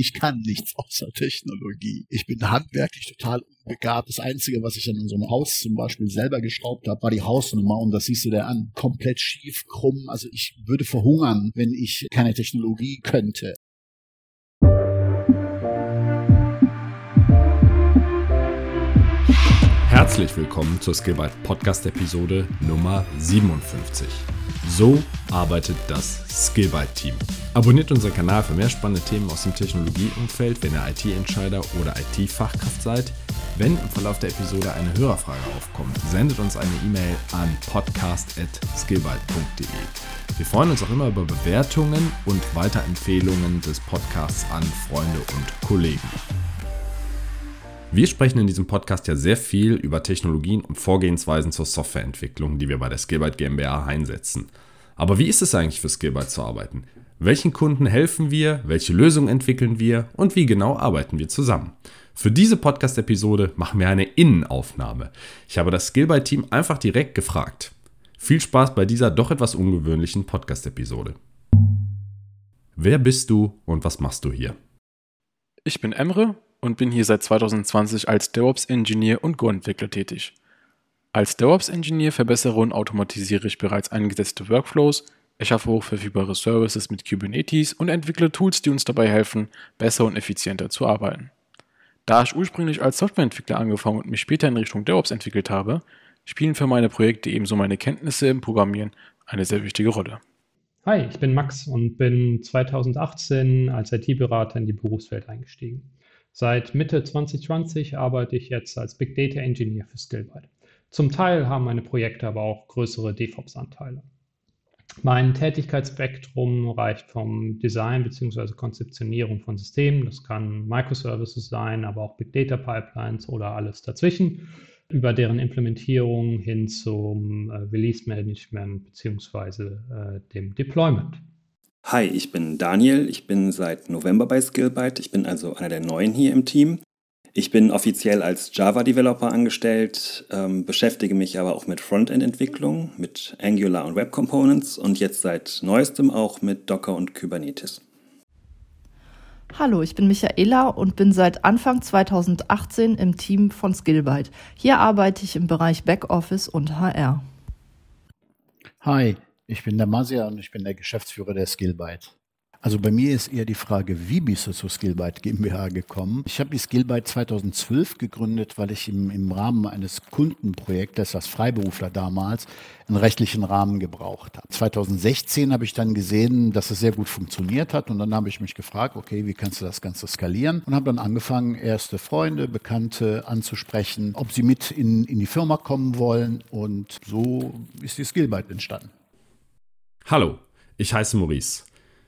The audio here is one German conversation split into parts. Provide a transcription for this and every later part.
Ich kann nichts außer Technologie. Ich bin handwerklich total unbegabt. Das Einzige, was ich an unserem Haus zum Beispiel selber geschraubt habe, war die Hausnummer und das siehst du dir an. Komplett schief, krumm. Also ich würde verhungern, wenn ich keine Technologie könnte. Herzlich willkommen zur Skillbyte Podcast Episode Nummer 57. So arbeitet das Skillbyte Team. Abonniert unseren Kanal für mehr spannende Themen aus dem Technologieumfeld, wenn ihr IT-Entscheider oder IT-Fachkraft seid. Wenn im Verlauf der Episode eine Hörerfrage aufkommt, sendet uns eine E-Mail an podcast.skillbyte.de. Wir freuen uns auch immer über Bewertungen und Weiterempfehlungen des Podcasts an Freunde und Kollegen. Wir sprechen in diesem Podcast ja sehr viel über Technologien und Vorgehensweisen zur Softwareentwicklung, die wir bei der Skillbyte GmbH einsetzen. Aber wie ist es eigentlich für Skillbyte zu arbeiten? Welchen Kunden helfen wir? Welche Lösungen entwickeln wir? Und wie genau arbeiten wir zusammen? Für diese Podcast-Episode machen wir eine Innenaufnahme. Ich habe das Skillbyte-Team einfach direkt gefragt. Viel Spaß bei dieser doch etwas ungewöhnlichen Podcast-Episode. Wer bist du und was machst du hier? Ich bin Emre und bin hier seit 2020 als DevOps-Engineer und Go-Entwickler tätig. Als DevOps-Engineer verbessere und automatisiere ich bereits eingesetzte Workflows, erschaffe hochverfügbare Services mit Kubernetes und entwickle Tools, die uns dabei helfen, besser und effizienter zu arbeiten. Da ich ursprünglich als Softwareentwickler angefangen und mich später in Richtung DevOps entwickelt habe, spielen für meine Projekte ebenso meine Kenntnisse im Programmieren eine sehr wichtige Rolle. Hi, ich bin Max und bin 2018 als IT-Berater in die Berufswelt eingestiegen. Seit Mitte 2020 arbeite ich jetzt als Big Data Engineer für Skillbyte. Zum Teil haben meine Projekte aber auch größere DevOps-Anteile. Mein Tätigkeitsspektrum reicht vom Design bzw. Konzeptionierung von Systemen, das kann Microservices sein, aber auch Big Data Pipelines oder alles dazwischen, über deren Implementierung hin zum äh, Release Management bzw. Äh, dem Deployment. Hi, ich bin Daniel. Ich bin seit November bei Skillbyte. Ich bin also einer der Neuen hier im Team. Ich bin offiziell als Java-Developer angestellt, ähm, beschäftige mich aber auch mit Frontend-Entwicklung, mit Angular und Web Components und jetzt seit neuestem auch mit Docker und Kubernetes. Hallo, ich bin Michaela und bin seit Anfang 2018 im Team von Skillbyte. Hier arbeite ich im Bereich Backoffice und HR. Hi, ich bin der Masia und ich bin der Geschäftsführer der Skillbyte. Also bei mir ist eher die Frage, wie bist du zu Skillbyte GmbH gekommen? Ich habe die Skillbyte 2012 gegründet, weil ich im, im Rahmen eines Kundenprojektes als Freiberufler damals einen rechtlichen Rahmen gebraucht habe. 2016 habe ich dann gesehen, dass es sehr gut funktioniert hat und dann habe ich mich gefragt, okay, wie kannst du das Ganze skalieren? Und habe dann angefangen, erste Freunde, Bekannte anzusprechen, ob sie mit in, in die Firma kommen wollen und so ist die Skillbyte entstanden. Hallo, ich heiße Maurice.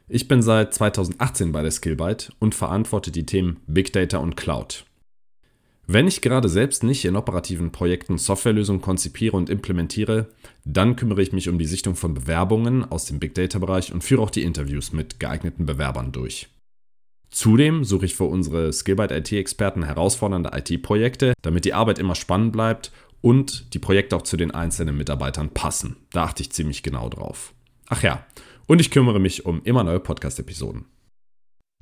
Ich bin seit 2018 bei der Skillbyte und verantworte die Themen Big Data und Cloud. Wenn ich gerade selbst nicht in operativen Projekten Softwarelösungen konzipiere und implementiere, dann kümmere ich mich um die Sichtung von Bewerbungen aus dem Big Data-Bereich und führe auch die Interviews mit geeigneten Bewerbern durch. Zudem suche ich für unsere Skillbyte IT-Experten herausfordernde IT-Projekte, damit die Arbeit immer spannend bleibt und die Projekte auch zu den einzelnen Mitarbeitern passen. Da achte ich ziemlich genau drauf. Ach ja, und ich kümmere mich um immer neue Podcast-Episoden.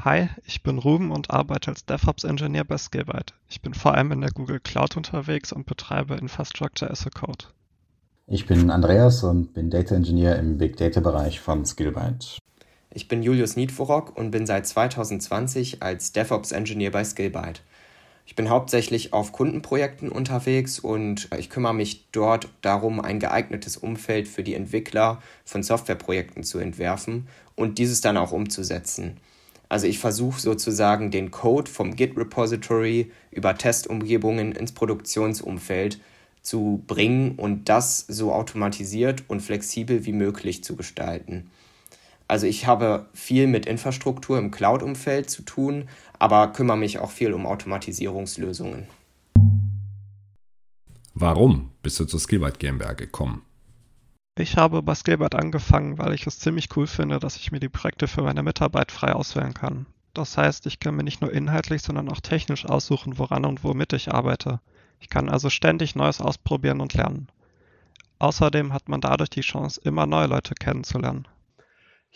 Hi, ich bin Ruben und arbeite als DevOps-Engineer bei Skillbyte. Ich bin vor allem in der Google Cloud unterwegs und betreibe Infrastructure as a Code. Ich bin Andreas und bin Data Engineer im Big Data Bereich von Skillbyte. Ich bin Julius Niedvorok und bin seit 2020 als DevOps Engineer bei Skillbyte. Ich bin hauptsächlich auf Kundenprojekten unterwegs und ich kümmere mich dort darum, ein geeignetes Umfeld für die Entwickler von Softwareprojekten zu entwerfen und dieses dann auch umzusetzen. Also ich versuche sozusagen den Code vom Git-Repository über Testumgebungen ins Produktionsumfeld zu bringen und das so automatisiert und flexibel wie möglich zu gestalten. Also ich habe viel mit Infrastruktur im Cloud-Umfeld zu tun, aber kümmere mich auch viel um Automatisierungslösungen. Warum bist du zur Skillbyte GmbH gekommen? Ich habe bei Skillbyte angefangen, weil ich es ziemlich cool finde, dass ich mir die Projekte für meine Mitarbeit frei auswählen kann. Das heißt, ich kann mir nicht nur inhaltlich, sondern auch technisch aussuchen, woran und womit ich arbeite. Ich kann also ständig Neues ausprobieren und lernen. Außerdem hat man dadurch die Chance, immer neue Leute kennenzulernen.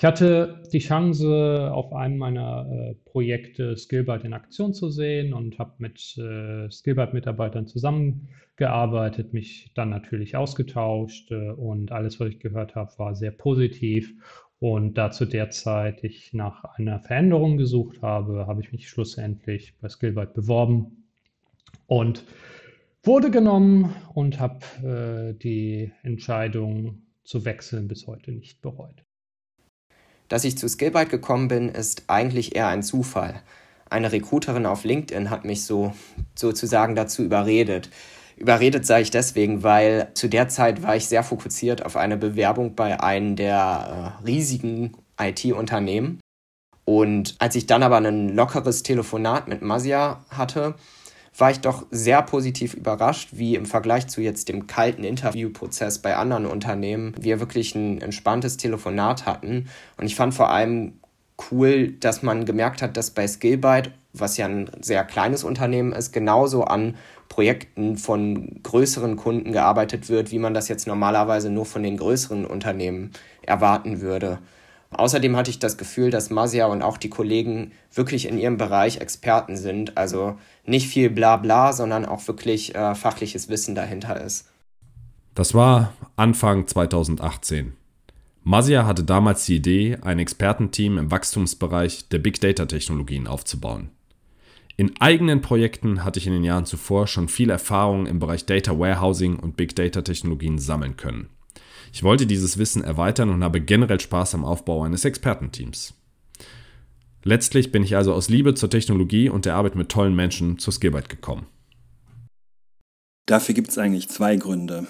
Ich hatte die Chance, auf einem meiner äh, Projekte Skillbyte in Aktion zu sehen und habe mit äh, Skillbyte-Mitarbeitern zusammengearbeitet, mich dann natürlich ausgetauscht äh, und alles, was ich gehört habe, war sehr positiv. Und da zu der Zeit ich nach einer Veränderung gesucht habe, habe ich mich schlussendlich bei Skillbyte beworben und wurde genommen und habe äh, die Entscheidung zu wechseln bis heute nicht bereut. Dass ich zu Skillbyte gekommen bin, ist eigentlich eher ein Zufall. Eine Recruiterin auf LinkedIn hat mich so sozusagen dazu überredet. Überredet sei ich deswegen, weil zu der Zeit war ich sehr fokussiert auf eine Bewerbung bei einem der äh, riesigen IT-Unternehmen. Und als ich dann aber ein lockeres Telefonat mit Masia hatte, war ich doch sehr positiv überrascht, wie im Vergleich zu jetzt dem kalten Interviewprozess bei anderen Unternehmen wir wirklich ein entspanntes Telefonat hatten. Und ich fand vor allem cool, dass man gemerkt hat, dass bei Skillbyte, was ja ein sehr kleines Unternehmen ist, genauso an Projekten von größeren Kunden gearbeitet wird, wie man das jetzt normalerweise nur von den größeren Unternehmen erwarten würde. Außerdem hatte ich das Gefühl, dass Masia und auch die Kollegen wirklich in ihrem Bereich Experten sind. Also nicht viel Blabla, sondern auch wirklich äh, fachliches Wissen dahinter ist. Das war Anfang 2018. Masia hatte damals die Idee, ein Expertenteam im Wachstumsbereich der Big Data Technologien aufzubauen. In eigenen Projekten hatte ich in den Jahren zuvor schon viel Erfahrung im Bereich Data Warehousing und Big Data Technologien sammeln können. Ich wollte dieses Wissen erweitern und habe generell Spaß am Aufbau eines Expertenteams. Letztlich bin ich also aus Liebe zur Technologie und der Arbeit mit tollen Menschen zur Skillbyte gekommen. Dafür gibt es eigentlich zwei Gründe.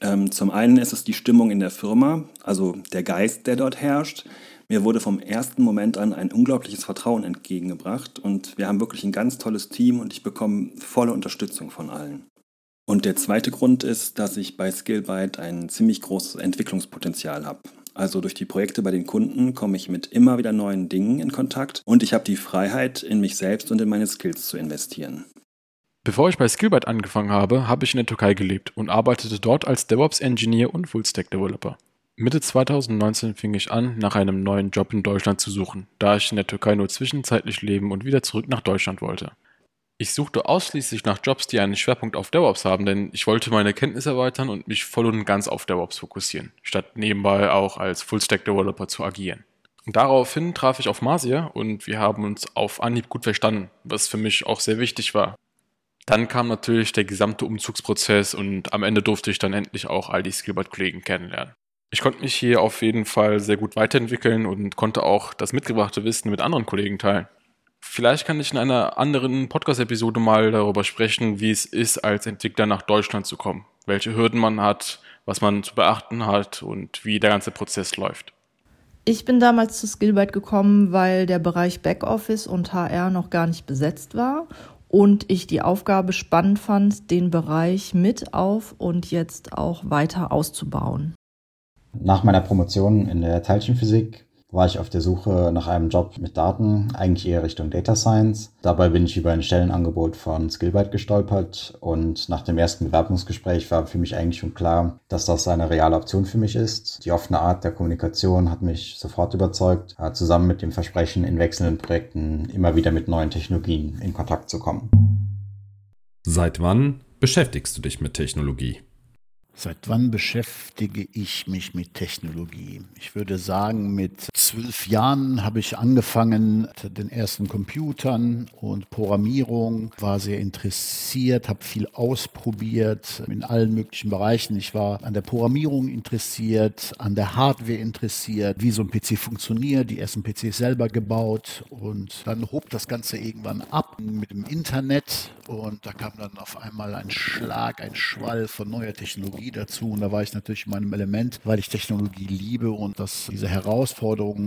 Ähm, zum einen ist es die Stimmung in der Firma, also der Geist, der dort herrscht. Mir wurde vom ersten Moment an ein unglaubliches Vertrauen entgegengebracht und wir haben wirklich ein ganz tolles Team und ich bekomme volle Unterstützung von allen. Und der zweite Grund ist, dass ich bei Skillbyte ein ziemlich großes Entwicklungspotenzial habe. Also durch die Projekte bei den Kunden komme ich mit immer wieder neuen Dingen in Kontakt und ich habe die Freiheit, in mich selbst und in meine Skills zu investieren. Bevor ich bei Skillbyte angefangen habe, habe ich in der Türkei gelebt und arbeitete dort als DevOps-Engineer und Full-Stack-Developer. Mitte 2019 fing ich an, nach einem neuen Job in Deutschland zu suchen, da ich in der Türkei nur zwischenzeitlich leben und wieder zurück nach Deutschland wollte. Ich suchte ausschließlich nach Jobs, die einen Schwerpunkt auf DevOps haben, denn ich wollte meine Kenntnisse erweitern und mich voll und ganz auf DevOps fokussieren, statt nebenbei auch als Full-Stack-Developer zu agieren. Und daraufhin traf ich auf Marcia und wir haben uns auf Anhieb gut verstanden, was für mich auch sehr wichtig war. Dann kam natürlich der gesamte Umzugsprozess und am Ende durfte ich dann endlich auch all die Skillbot-Kollegen kennenlernen. Ich konnte mich hier auf jeden Fall sehr gut weiterentwickeln und konnte auch das mitgebrachte Wissen mit anderen Kollegen teilen. Vielleicht kann ich in einer anderen Podcast-Episode mal darüber sprechen, wie es ist, als Entwickler nach Deutschland zu kommen, welche Hürden man hat, was man zu beachten hat und wie der ganze Prozess läuft. Ich bin damals zu Skillbyte gekommen, weil der Bereich Backoffice und HR noch gar nicht besetzt war und ich die Aufgabe spannend fand, den Bereich mit auf und jetzt auch weiter auszubauen. Nach meiner Promotion in der Teilchenphysik war ich auf der Suche nach einem Job mit Daten, eigentlich eher Richtung Data Science. Dabei bin ich über ein Stellenangebot von Skillbyte gestolpert und nach dem ersten Bewerbungsgespräch war für mich eigentlich schon klar, dass das eine reale Option für mich ist. Die offene Art der Kommunikation hat mich sofort überzeugt, äh, zusammen mit dem Versprechen, in wechselnden Projekten immer wieder mit neuen Technologien in Kontakt zu kommen. Seit wann beschäftigst du dich mit Technologie? Seit wann beschäftige ich mich mit Technologie? Ich würde sagen, mit zwölf Jahren habe ich angefangen mit den ersten Computern und Programmierung, war sehr interessiert, habe viel ausprobiert in allen möglichen Bereichen. Ich war an der Programmierung interessiert, an der Hardware interessiert, wie so ein PC funktioniert, die ersten PCs selber gebaut und dann hob das Ganze irgendwann ab mit dem Internet und da kam dann auf einmal ein Schlag, ein Schwall von neuer Technologie dazu. Und da war ich natürlich in meinem Element, weil ich Technologie liebe und das, diese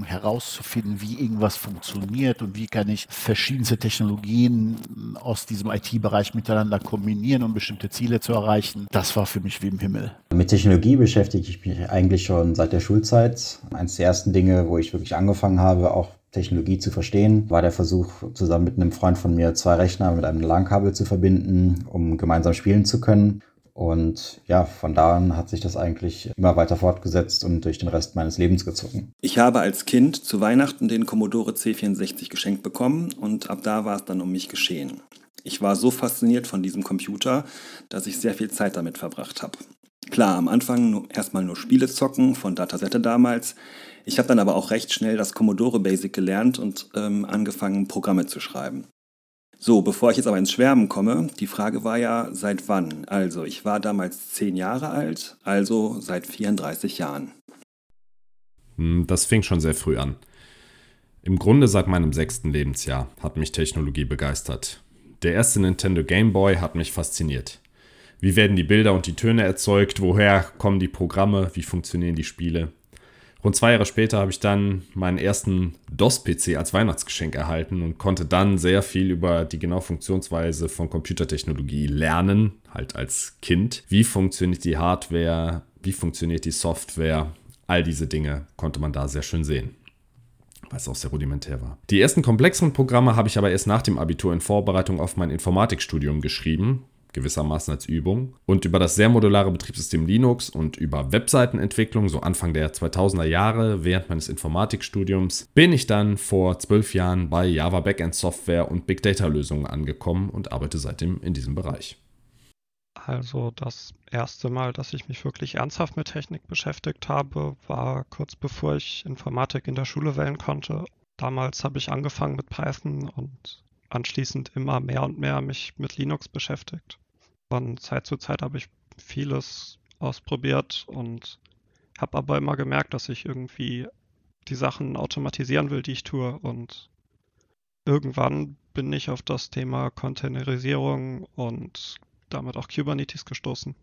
Herausforderung herauszufinden, wie irgendwas funktioniert und wie kann ich verschiedenste Technologien aus diesem IT-Bereich miteinander kombinieren, um bestimmte Ziele zu erreichen. Das war für mich wie im Himmel. Mit Technologie beschäftige ich mich eigentlich schon seit der Schulzeit. Eines der ersten Dinge, wo ich wirklich angefangen habe, auch Technologie zu verstehen, war der Versuch, zusammen mit einem Freund von mir zwei Rechner mit einem LAN-Kabel zu verbinden, um gemeinsam spielen zu können. Und ja, von da an hat sich das eigentlich immer weiter fortgesetzt und durch den Rest meines Lebens gezogen. Ich habe als Kind zu Weihnachten den Commodore C64 geschenkt bekommen und ab da war es dann um mich geschehen. Ich war so fasziniert von diesem Computer, dass ich sehr viel Zeit damit verbracht habe. Klar, am Anfang erstmal nur Spiele zocken von Datasette damals. Ich habe dann aber auch recht schnell das Commodore Basic gelernt und ähm, angefangen, Programme zu schreiben. So, bevor ich jetzt aber ins Schwärmen komme, die Frage war ja, seit wann? Also, ich war damals zehn Jahre alt, also seit 34 Jahren. Hm, das fing schon sehr früh an. Im Grunde seit meinem sechsten Lebensjahr hat mich Technologie begeistert. Der erste Nintendo Game Boy hat mich fasziniert. Wie werden die Bilder und die Töne erzeugt? Woher kommen die Programme? Wie funktionieren die Spiele? Rund zwei Jahre später habe ich dann meinen ersten DOS-PC als Weihnachtsgeschenk erhalten und konnte dann sehr viel über die genaue Funktionsweise von Computertechnologie lernen, halt als Kind. Wie funktioniert die Hardware? Wie funktioniert die Software? All diese Dinge konnte man da sehr schön sehen weil es auch sehr rudimentär war. Die ersten komplexeren Programme habe ich aber erst nach dem Abitur in Vorbereitung auf mein Informatikstudium geschrieben gewissermaßen als Übung. Und über das sehr modulare Betriebssystem Linux und über Webseitenentwicklung, so Anfang der 2000er Jahre, während meines Informatikstudiums, bin ich dann vor zwölf Jahren bei Java Backend Software und Big Data Lösungen angekommen und arbeite seitdem in diesem Bereich. Also das erste Mal, dass ich mich wirklich ernsthaft mit Technik beschäftigt habe, war kurz bevor ich Informatik in der Schule wählen konnte. Damals habe ich angefangen mit Python und anschließend immer mehr und mehr mich mit Linux beschäftigt. Von Zeit zu Zeit habe ich vieles ausprobiert und habe aber immer gemerkt, dass ich irgendwie die Sachen automatisieren will, die ich tue. Und irgendwann bin ich auf das Thema Containerisierung und damit auch Kubernetes gestoßen.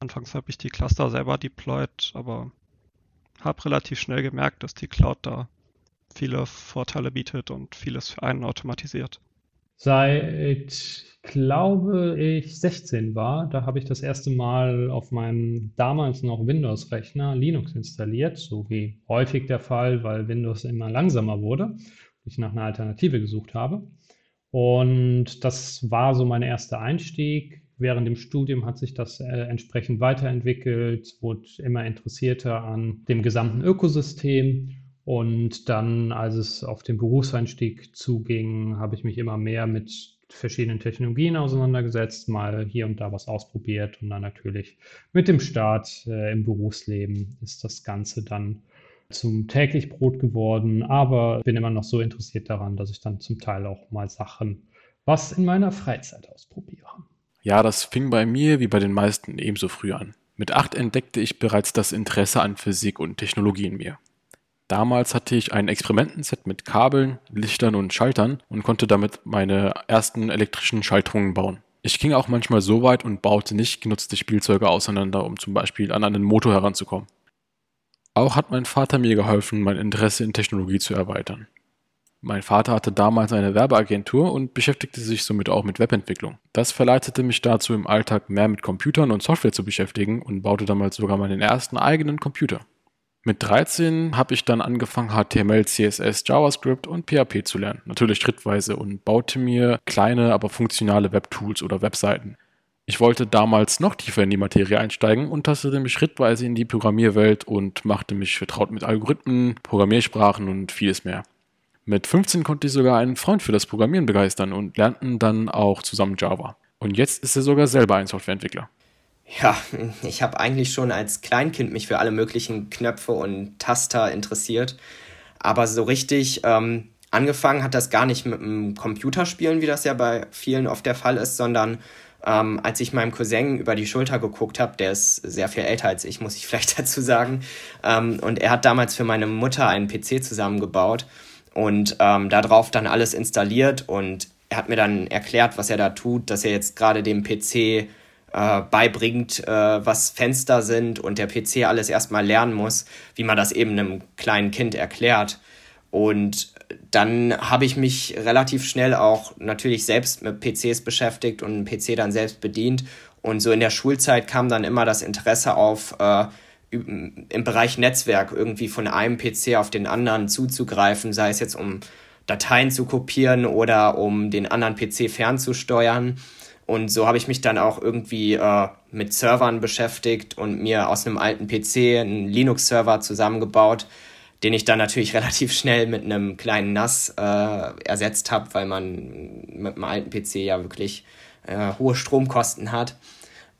Anfangs habe ich die Cluster selber deployed, aber habe relativ schnell gemerkt, dass die Cloud da viele Vorteile bietet und vieles für einen automatisiert. Seit, glaube ich, 16 war, da habe ich das erste Mal auf meinem damals noch Windows-Rechner Linux installiert, so wie häufig der Fall, weil Windows immer langsamer wurde und ich nach einer Alternative gesucht habe. Und das war so mein erster Einstieg. Während dem Studium hat sich das äh, entsprechend weiterentwickelt, wurde immer interessierter an dem gesamten Ökosystem und dann, als es auf den Berufseinstieg zuging, habe ich mich immer mehr mit verschiedenen Technologien auseinandergesetzt, mal hier und da was ausprobiert und dann natürlich mit dem Start äh, im Berufsleben ist das Ganze dann zum täglich Brot geworden, aber bin immer noch so interessiert daran, dass ich dann zum Teil auch mal Sachen was in meiner Freizeit ausprobiere. Ja, das fing bei mir wie bei den meisten ebenso früh an. Mit acht entdeckte ich bereits das Interesse an Physik und Technologie in mir. Damals hatte ich ein Experimentenset mit Kabeln, Lichtern und Schaltern und konnte damit meine ersten elektrischen Schaltungen bauen. Ich ging auch manchmal so weit und baute nicht genutzte Spielzeuge auseinander, um zum Beispiel an einen Motor heranzukommen. Auch hat mein Vater mir geholfen, mein Interesse in Technologie zu erweitern. Mein Vater hatte damals eine Werbeagentur und beschäftigte sich somit auch mit Webentwicklung. Das verleitete mich dazu, im Alltag mehr mit Computern und Software zu beschäftigen und baute damals sogar meinen ersten eigenen Computer. Mit 13 habe ich dann angefangen, HTML, CSS, JavaScript und PHP zu lernen. Natürlich schrittweise und baute mir kleine, aber funktionale Webtools oder Webseiten. Ich wollte damals noch tiefer in die Materie einsteigen und tastete mich schrittweise in die Programmierwelt und machte mich vertraut mit Algorithmen, Programmiersprachen und vieles mehr. Mit 15 konnte ich sogar einen Freund für das Programmieren begeistern und lernten dann auch zusammen Java. Und jetzt ist er sogar selber ein Softwareentwickler. Ja, ich habe eigentlich schon als Kleinkind mich für alle möglichen Knöpfe und Taster interessiert. Aber so richtig ähm, angefangen hat das gar nicht mit dem Computerspielen, wie das ja bei vielen oft der Fall ist, sondern ähm, als ich meinem Cousin über die Schulter geguckt habe, der ist sehr viel älter als ich, muss ich vielleicht dazu sagen. Ähm, und er hat damals für meine Mutter einen PC zusammengebaut und ähm, darauf dann alles installiert. Und er hat mir dann erklärt, was er da tut, dass er jetzt gerade dem PC äh, beibringt, äh, was Fenster sind und der PC alles erstmal lernen muss, wie man das eben einem kleinen Kind erklärt. Und dann habe ich mich relativ schnell auch natürlich selbst mit PCs beschäftigt und einen PC dann selbst bedient. Und so in der Schulzeit kam dann immer das Interesse auf, äh, im Bereich Netzwerk irgendwie von einem PC auf den anderen zuzugreifen, sei es jetzt um Dateien zu kopieren oder um den anderen PC fernzusteuern. Und so habe ich mich dann auch irgendwie äh, mit Servern beschäftigt und mir aus einem alten PC einen Linux-Server zusammengebaut, den ich dann natürlich relativ schnell mit einem kleinen NAS äh, ersetzt habe, weil man mit einem alten PC ja wirklich äh, hohe Stromkosten hat.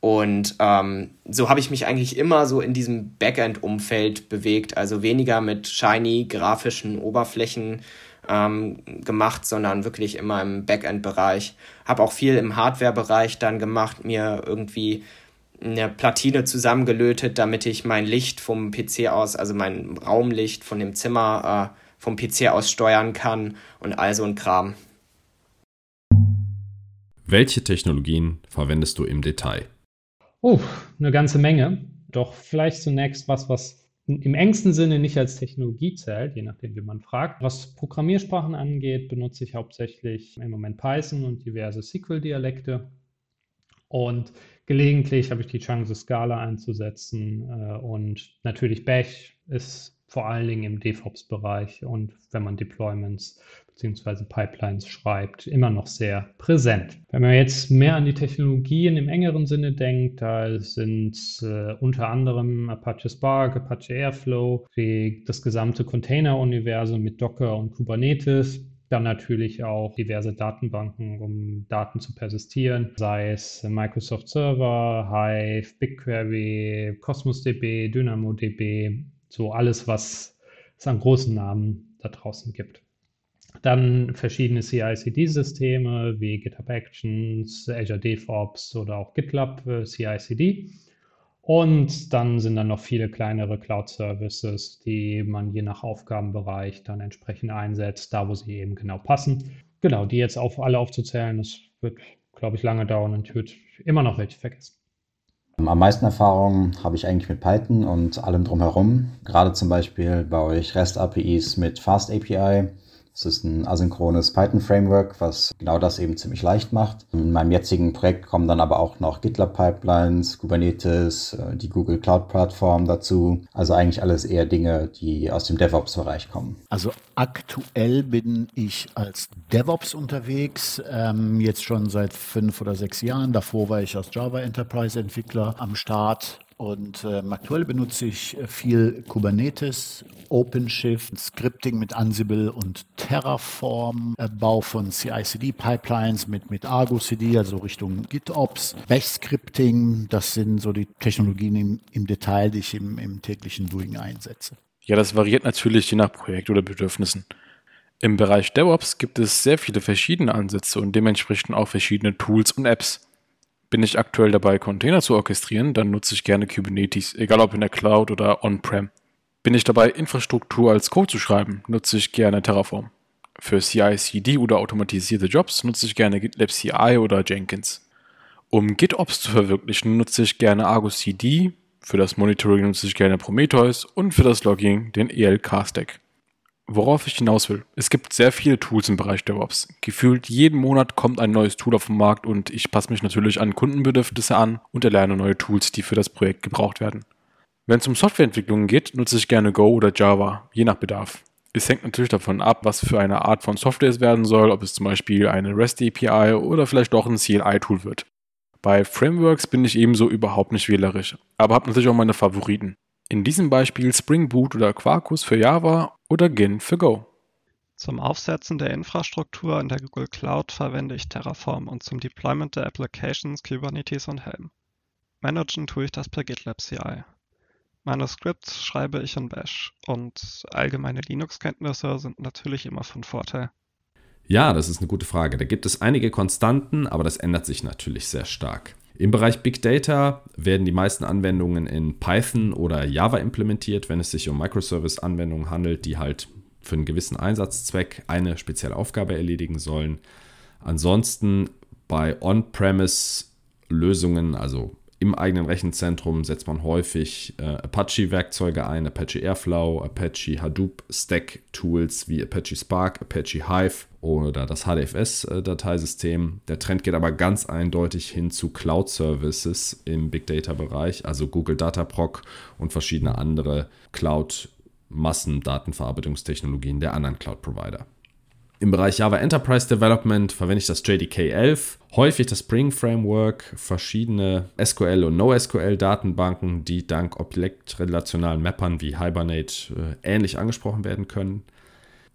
Und ähm, so habe ich mich eigentlich immer so in diesem Backend-Umfeld bewegt, also weniger mit shiny grafischen Oberflächen ähm, gemacht, sondern wirklich immer im Backend-Bereich. Habe auch viel im Hardware-Bereich dann gemacht, mir irgendwie eine Platine zusammengelötet, damit ich mein Licht vom PC aus, also mein Raumlicht von dem Zimmer äh, vom PC aus steuern kann und all so ein Kram. Welche Technologien verwendest du im Detail? Oh, eine ganze Menge. Doch vielleicht zunächst was, was im engsten Sinne nicht als Technologie zählt, je nachdem, wie man fragt. Was Programmiersprachen angeht, benutze ich hauptsächlich im Moment Python und diverse SQL-Dialekte. Und gelegentlich habe ich die Chance, Scala einzusetzen. Äh, und natürlich Bash ist vor allen Dingen im DevOps-Bereich und wenn man Deployments bzw. Pipelines schreibt, immer noch sehr präsent. Wenn man jetzt mehr an die Technologien im engeren Sinne denkt, da sind äh, unter anderem Apache Spark, Apache Airflow, das gesamte Container-Universum mit Docker und Kubernetes, dann natürlich auch diverse Datenbanken, um Daten zu persistieren, sei es Microsoft Server, Hive, BigQuery, Cosmos DB, DynamoDB, so alles, was es an großen Namen da draußen gibt. Dann verschiedene CI-CD-Systeme wie GitHub Actions, Azure DevOps oder auch GitLab CI-CD. Und dann sind dann noch viele kleinere Cloud-Services, die man je nach Aufgabenbereich dann entsprechend einsetzt, da wo sie eben genau passen. Genau, die jetzt auf alle aufzuzählen, das wird, glaube ich, lange dauern und ich würde immer noch welche vergessen. Am meisten Erfahrung habe ich eigentlich mit Python und allem drumherum. Gerade zum Beispiel baue ich REST-APIs mit Fast API es ist ein asynchrones Python-Framework, was genau das eben ziemlich leicht macht. In meinem jetzigen Projekt kommen dann aber auch noch GitLab-Pipelines, Kubernetes, äh, die Google Cloud-Plattform dazu. Also eigentlich alles eher Dinge, die aus dem DevOps-Bereich kommen. Also aktuell bin ich als DevOps unterwegs, ähm, jetzt schon seit fünf oder sechs Jahren. Davor war ich als Java Enterprise-Entwickler am Start und äh, aktuell benutze ich äh, viel Kubernetes, OpenShift, Scripting mit Ansible und Terraform, äh, Bau von CI/CD-Pipelines mit, mit Argo CD, also Richtung GitOps, Bash-Scripting. Das sind so die Technologien im, im Detail, die ich im, im täglichen Doing einsetze. Ja, das variiert natürlich je nach Projekt oder Bedürfnissen. Im Bereich DevOps gibt es sehr viele verschiedene Ansätze und dementsprechend auch verschiedene Tools und Apps. Bin ich aktuell dabei, Container zu orchestrieren, dann nutze ich gerne Kubernetes, egal ob in der Cloud oder on-prem. Bin ich dabei, Infrastruktur als Code zu schreiben, nutze ich gerne Terraform. Für CI/CD oder automatisierte Jobs nutze ich gerne GitLab CI oder Jenkins. Um GitOps zu verwirklichen, nutze ich gerne Argo CD, für das Monitoring nutze ich gerne Prometheus und für das Logging den ELK-Stack. Worauf ich hinaus will, es gibt sehr viele Tools im Bereich DevOps. Gefühlt jeden Monat kommt ein neues Tool auf den Markt und ich passe mich natürlich an Kundenbedürfnisse an und erlerne neue Tools, die für das Projekt gebraucht werden. Wenn es um Softwareentwicklung geht, nutze ich gerne Go oder Java, je nach Bedarf. Es hängt natürlich davon ab, was für eine Art von Software es werden soll, ob es zum Beispiel eine REST API oder vielleicht doch ein CLI-Tool wird. Bei Frameworks bin ich ebenso überhaupt nicht wählerisch, aber habe natürlich auch meine Favoriten. In diesem Beispiel Spring Boot oder Quarkus für Java oder Gin für Go. Zum Aufsetzen der Infrastruktur in der Google Cloud verwende ich Terraform und zum Deployment der Applications Kubernetes und Helm. Managen tue ich das per GitLab CI. Meine Scripts schreibe ich in Bash und allgemeine Linux-Kenntnisse sind natürlich immer von Vorteil. Ja, das ist eine gute Frage. Da gibt es einige Konstanten, aber das ändert sich natürlich sehr stark. Im Bereich Big Data werden die meisten Anwendungen in Python oder Java implementiert, wenn es sich um Microservice-Anwendungen handelt, die halt für einen gewissen Einsatzzweck eine spezielle Aufgabe erledigen sollen. Ansonsten bei On-Premise-Lösungen, also im eigenen Rechenzentrum setzt man häufig äh, Apache-Werkzeuge ein, Apache Airflow, Apache Hadoop Stack Tools wie Apache Spark, Apache Hive oder das HDFS-Dateisystem. Der Trend geht aber ganz eindeutig hin zu Cloud-Services im Big Data-Bereich, also Google Dataproc und verschiedene andere Cloud-Massendatenverarbeitungstechnologien der anderen Cloud-Provider. Im Bereich Java Enterprise Development verwende ich das JDK 11, häufig das Spring Framework, verschiedene SQL und NoSQL Datenbanken, die dank objektrelationalen Mappern wie Hibernate äh, ähnlich angesprochen werden können.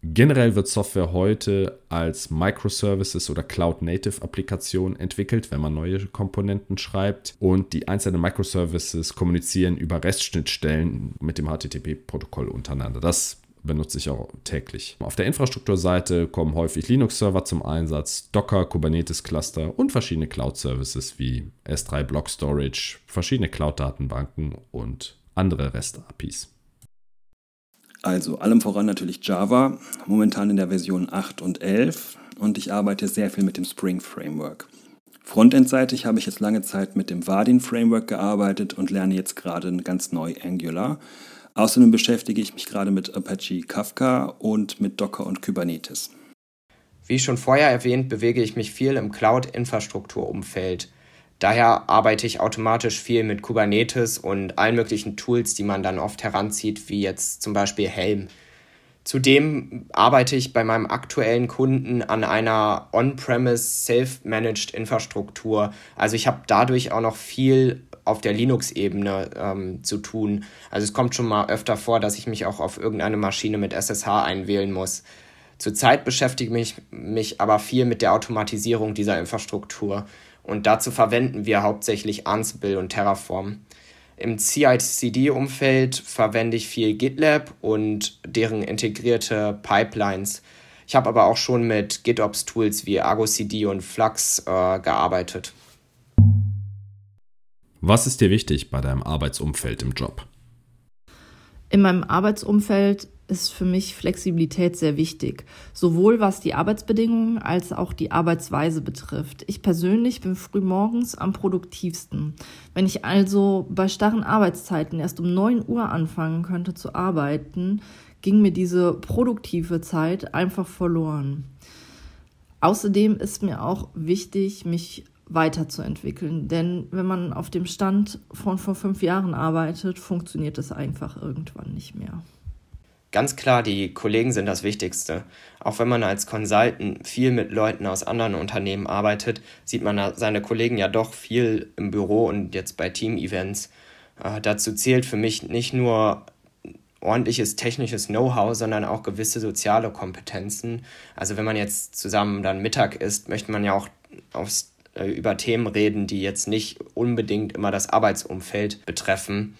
Generell wird Software heute als Microservices oder Cloud-Native-Applikation entwickelt, wenn man neue Komponenten schreibt. Und die einzelnen Microservices kommunizieren über REST-Schnittstellen mit dem HTTP-Protokoll untereinander. Das benutze ich auch täglich. Auf der Infrastrukturseite kommen häufig Linux-Server zum Einsatz, Docker, Kubernetes-Cluster und verschiedene Cloud-Services wie S3 Block Storage, verschiedene Cloud-Datenbanken und andere REST-APIs. Also allem voran natürlich Java, momentan in der Version 8 und 11 und ich arbeite sehr viel mit dem Spring Framework. Frontendseitig habe ich jetzt lange Zeit mit dem Vardin Framework gearbeitet und lerne jetzt gerade ganz neu Angular. Außerdem beschäftige ich mich gerade mit Apache Kafka und mit Docker und Kubernetes. Wie schon vorher erwähnt, bewege ich mich viel im Cloud-Infrastrukturumfeld. Daher arbeite ich automatisch viel mit Kubernetes und allen möglichen Tools, die man dann oft heranzieht, wie jetzt zum Beispiel Helm. Zudem arbeite ich bei meinem aktuellen Kunden an einer On-Premise Self-Managed Infrastruktur. Also ich habe dadurch auch noch viel auf der Linux-Ebene ähm, zu tun. Also es kommt schon mal öfter vor, dass ich mich auch auf irgendeine Maschine mit SSH einwählen muss. Zurzeit beschäftige ich mich aber viel mit der Automatisierung dieser Infrastruktur und dazu verwenden wir hauptsächlich Ansible und Terraform. Im CI-CD-Umfeld verwende ich viel GitLab und deren integrierte Pipelines. Ich habe aber auch schon mit GitOps-Tools wie Argo CD und Flux äh, gearbeitet. Was ist dir wichtig bei deinem Arbeitsumfeld im Job? In meinem Arbeitsumfeld ist für mich Flexibilität sehr wichtig, sowohl was die Arbeitsbedingungen als auch die Arbeitsweise betrifft. Ich persönlich bin früh morgens am produktivsten. Wenn ich also bei starren Arbeitszeiten erst um 9 Uhr anfangen könnte zu arbeiten, ging mir diese produktive Zeit einfach verloren. Außerdem ist mir auch wichtig, mich weiterzuentwickeln. Denn wenn man auf dem Stand von vor fünf Jahren arbeitet, funktioniert es einfach irgendwann nicht mehr. Ganz klar, die Kollegen sind das Wichtigste. Auch wenn man als Consultant viel mit Leuten aus anderen Unternehmen arbeitet, sieht man seine Kollegen ja doch viel im Büro und jetzt bei Team-Events. Äh, dazu zählt für mich nicht nur ordentliches technisches Know-how, sondern auch gewisse soziale Kompetenzen. Also wenn man jetzt zusammen dann Mittag isst, möchte man ja auch aufs äh, über Themen reden, die jetzt nicht unbedingt immer das Arbeitsumfeld betreffen.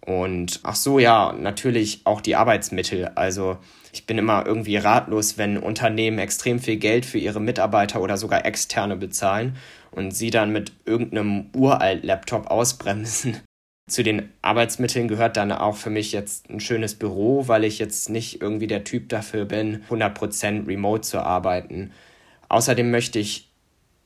Und ach so, ja, natürlich auch die Arbeitsmittel. Also ich bin immer irgendwie ratlos, wenn Unternehmen extrem viel Geld für ihre Mitarbeiter oder sogar externe bezahlen und sie dann mit irgendeinem uralt Laptop ausbremsen. Zu den Arbeitsmitteln gehört dann auch für mich jetzt ein schönes Büro, weil ich jetzt nicht irgendwie der Typ dafür bin, 100% remote zu arbeiten. Außerdem möchte ich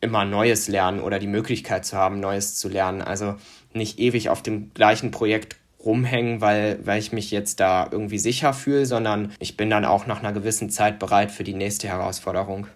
immer Neues lernen oder die Möglichkeit zu haben, Neues zu lernen. Also nicht ewig auf dem gleichen Projekt rumhängen, weil, weil ich mich jetzt da irgendwie sicher fühle, sondern ich bin dann auch nach einer gewissen Zeit bereit für die nächste Herausforderung.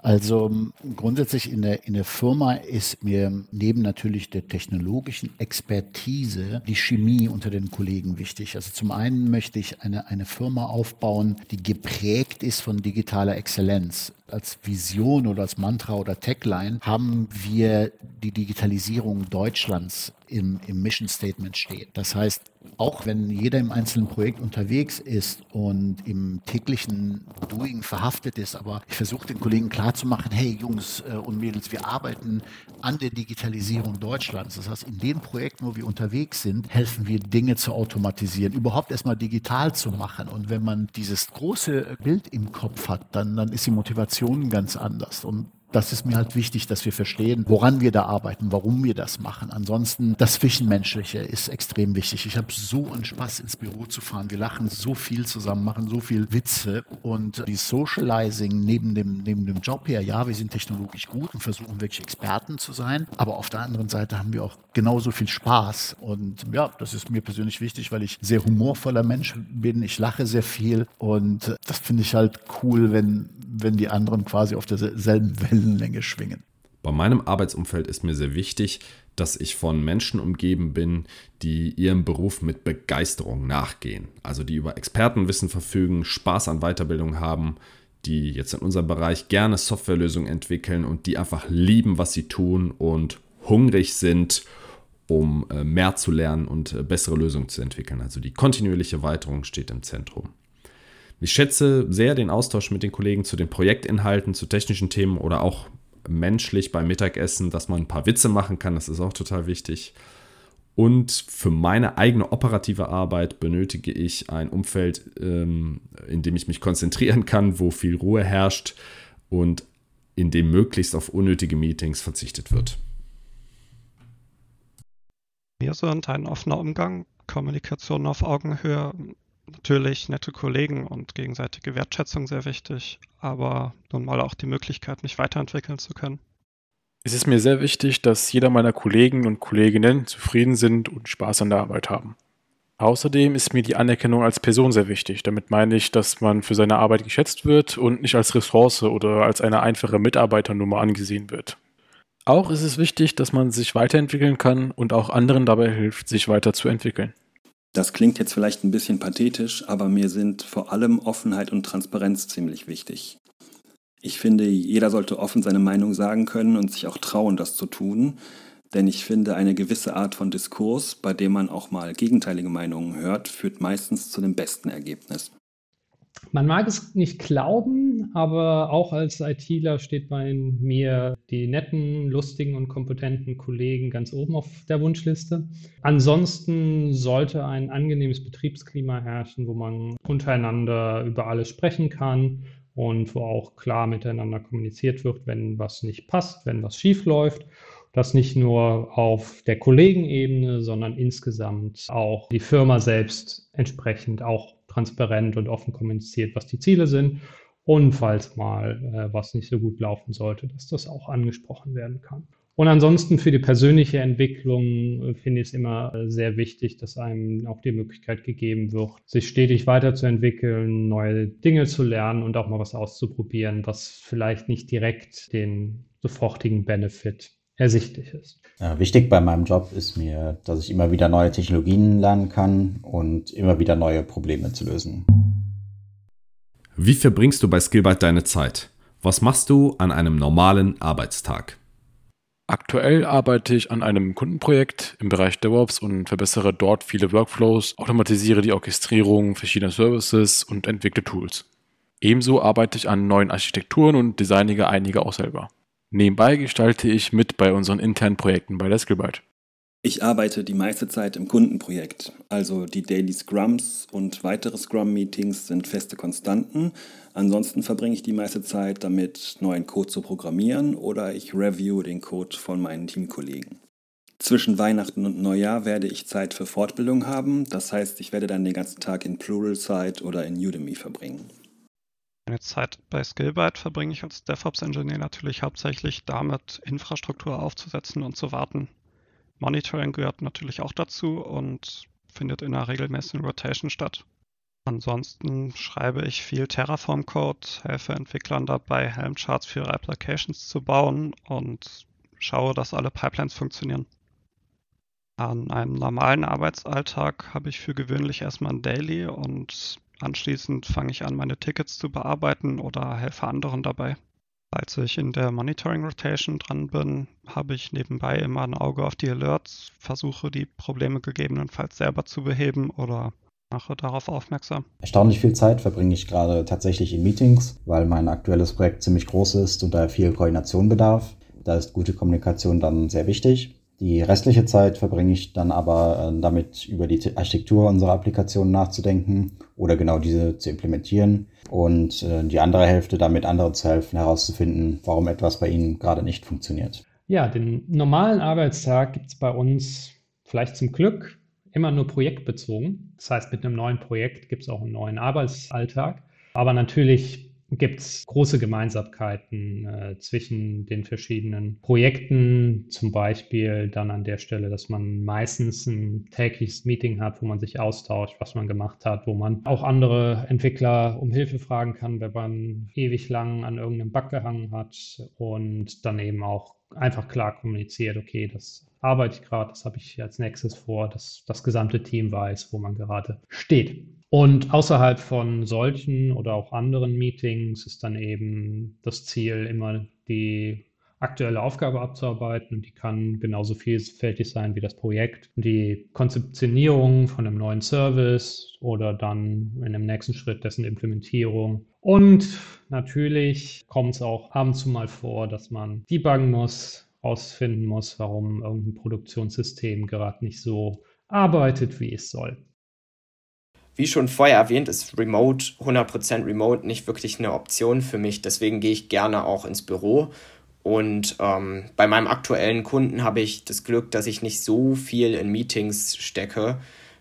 Also grundsätzlich in der, in der Firma ist mir neben natürlich der technologischen Expertise die Chemie unter den Kollegen wichtig. Also zum einen möchte ich eine, eine Firma aufbauen, die geprägt ist von digitaler Exzellenz als Vision oder als Mantra oder Tagline haben wir die Digitalisierung Deutschlands im, im Mission Statement steht. Das heißt, auch wenn jeder im einzelnen Projekt unterwegs ist und im täglichen Doing verhaftet ist, aber ich versuche den Kollegen klarzumachen, hey Jungs äh, und Mädels, wir arbeiten an der Digitalisierung Deutschlands. Das heißt, in den Projekten, wo wir unterwegs sind, helfen wir Dinge zu automatisieren, überhaupt erstmal digital zu machen. Und wenn man dieses große Bild im Kopf hat, dann, dann ist die Motivation ganz anders. Und das ist mir halt wichtig, dass wir verstehen, woran wir da arbeiten, warum wir das machen. Ansonsten, das Zwischenmenschliche ist extrem wichtig. Ich habe so einen Spaß, ins Büro zu fahren. Wir lachen so viel zusammen, machen so viel Witze. Und die Socializing neben dem, neben dem Job her, ja, wir sind technologisch gut und versuchen wirklich Experten zu sein. Aber auf der anderen Seite haben wir auch genauso viel Spaß. Und ja, das ist mir persönlich wichtig, weil ich sehr humorvoller Mensch bin. Ich lache sehr viel. Und das finde ich halt cool, wenn, wenn die anderen quasi auf derselben Wellenlänge schwingen. Bei meinem Arbeitsumfeld ist mir sehr wichtig, dass ich von Menschen umgeben bin, die ihrem Beruf mit Begeisterung nachgehen. Also die über Expertenwissen verfügen, Spaß an Weiterbildung haben, die jetzt in unserem Bereich gerne Softwarelösungen entwickeln und die einfach lieben, was sie tun und hungrig sind, um äh, mehr zu lernen und äh, bessere Lösungen zu entwickeln. Also die kontinuierliche Erweiterung steht im Zentrum. Ich schätze sehr den Austausch mit den Kollegen zu den Projektinhalten, zu technischen Themen oder auch menschlich beim Mittagessen, dass man ein paar Witze machen kann. Das ist auch total wichtig. Und für meine eigene operative Arbeit benötige ich ein Umfeld, ähm, in dem ich mich konzentrieren kann, wo viel Ruhe herrscht und in dem möglichst auf unnötige Meetings verzichtet wird. Mir sind ein offener Umgang, Kommunikation auf Augenhöhe, natürlich nette Kollegen und gegenseitige Wertschätzung sehr wichtig, aber nun mal auch die Möglichkeit, mich weiterentwickeln zu können. Es ist mir sehr wichtig, dass jeder meiner Kollegen und Kolleginnen zufrieden sind und Spaß an der Arbeit haben. Außerdem ist mir die Anerkennung als Person sehr wichtig. Damit meine ich, dass man für seine Arbeit geschätzt wird und nicht als Ressource oder als eine einfache Mitarbeiternummer angesehen wird. Auch ist es wichtig, dass man sich weiterentwickeln kann und auch anderen dabei hilft, sich weiterzuentwickeln. Das klingt jetzt vielleicht ein bisschen pathetisch, aber mir sind vor allem Offenheit und Transparenz ziemlich wichtig. Ich finde, jeder sollte offen seine Meinung sagen können und sich auch trauen, das zu tun. Denn ich finde, eine gewisse Art von Diskurs, bei dem man auch mal gegenteilige Meinungen hört, führt meistens zu dem besten Ergebnis. Man mag es nicht glauben, aber auch als ITler steht bei mir die netten, lustigen und kompetenten Kollegen ganz oben auf der Wunschliste. Ansonsten sollte ein angenehmes Betriebsklima herrschen, wo man untereinander über alles sprechen kann und wo auch klar miteinander kommuniziert wird, wenn was nicht passt, wenn was schief läuft. Das nicht nur auf der Kollegenebene, sondern insgesamt auch die Firma selbst entsprechend auch transparent und offen kommuniziert, was die Ziele sind. Und falls mal äh, was nicht so gut laufen sollte, dass das auch angesprochen werden kann. Und ansonsten für die persönliche Entwicklung äh, finde ich es immer äh, sehr wichtig, dass einem auch die Möglichkeit gegeben wird, sich stetig weiterzuentwickeln, neue Dinge zu lernen und auch mal was auszuprobieren, was vielleicht nicht direkt den sofortigen Benefit ersichtlich ist. Ja, wichtig bei meinem Job ist mir, dass ich immer wieder neue Technologien lernen kann und immer wieder neue Probleme zu lösen. Wie verbringst du bei Skillbyte deine Zeit? Was machst du an einem normalen Arbeitstag? Aktuell arbeite ich an einem Kundenprojekt im Bereich DevOps und verbessere dort viele Workflows, automatisiere die Orchestrierung verschiedener Services und entwickle Tools. Ebenso arbeite ich an neuen Architekturen und designige einige auch selber. Nebenbei gestalte ich mit bei unseren internen Projekten bei der Skillbyte. Ich arbeite die meiste Zeit im Kundenprojekt, also die Daily Scrums und weitere Scrum-Meetings sind feste Konstanten. Ansonsten verbringe ich die meiste Zeit damit, neuen Code zu programmieren oder ich review den Code von meinen Teamkollegen. Zwischen Weihnachten und Neujahr werde ich Zeit für Fortbildung haben, das heißt, ich werde dann den ganzen Tag in Pluralsight oder in Udemy verbringen. Meine Zeit bei Skillbyte verbringe ich als DevOps-Ingenieur natürlich hauptsächlich damit, Infrastruktur aufzusetzen und zu warten. Monitoring gehört natürlich auch dazu und findet in einer regelmäßigen Rotation statt. Ansonsten schreibe ich viel Terraform-Code, helfe Entwicklern dabei, Helm-Charts für ihre Applications zu bauen und schaue, dass alle Pipelines funktionieren. An einem normalen Arbeitsalltag habe ich für gewöhnlich erstmal ein Daily und anschließend fange ich an, meine Tickets zu bearbeiten oder helfe anderen dabei. Als ich in der Monitoring Rotation dran bin, habe ich nebenbei immer ein Auge auf die Alerts, versuche die Probleme gegebenenfalls selber zu beheben oder mache darauf aufmerksam. Erstaunlich viel Zeit verbringe ich gerade tatsächlich in Meetings, weil mein aktuelles Projekt ziemlich groß ist und da viel Koordination bedarf. Da ist gute Kommunikation dann sehr wichtig. Die restliche Zeit verbringe ich dann aber äh, damit, über die Architektur unserer Applikation nachzudenken oder genau diese zu implementieren und äh, die andere Hälfte damit anderen zu helfen, herauszufinden, warum etwas bei ihnen gerade nicht funktioniert. Ja, den normalen Arbeitstag gibt es bei uns vielleicht zum Glück immer nur projektbezogen. Das heißt, mit einem neuen Projekt gibt es auch einen neuen Arbeitsalltag. Aber natürlich gibt es große Gemeinsamkeiten äh, zwischen den verschiedenen Projekten. Zum Beispiel dann an der Stelle, dass man meistens ein tägliches Meeting hat, wo man sich austauscht, was man gemacht hat, wo man auch andere Entwickler um Hilfe fragen kann, wenn man ewig lang an irgendeinem Bug gehangen hat und dann eben auch einfach klar kommuniziert, okay, das arbeite ich gerade, das habe ich als nächstes vor, dass das gesamte Team weiß, wo man gerade steht. Und außerhalb von solchen oder auch anderen Meetings ist dann eben das Ziel, immer die aktuelle Aufgabe abzuarbeiten und die kann genauso vielfältig sein wie das Projekt. Die Konzeptionierung von einem neuen Service oder dann in dem nächsten Schritt dessen Implementierung. Und natürlich kommt es auch ab und zu mal vor, dass man debuggen muss, rausfinden muss, warum irgendein Produktionssystem gerade nicht so arbeitet, wie es soll. Wie schon vorher erwähnt, ist Remote, 100% Remote nicht wirklich eine Option für mich. Deswegen gehe ich gerne auch ins Büro und ähm, bei meinem aktuellen Kunden habe ich das Glück, dass ich nicht so viel in Meetings stecke.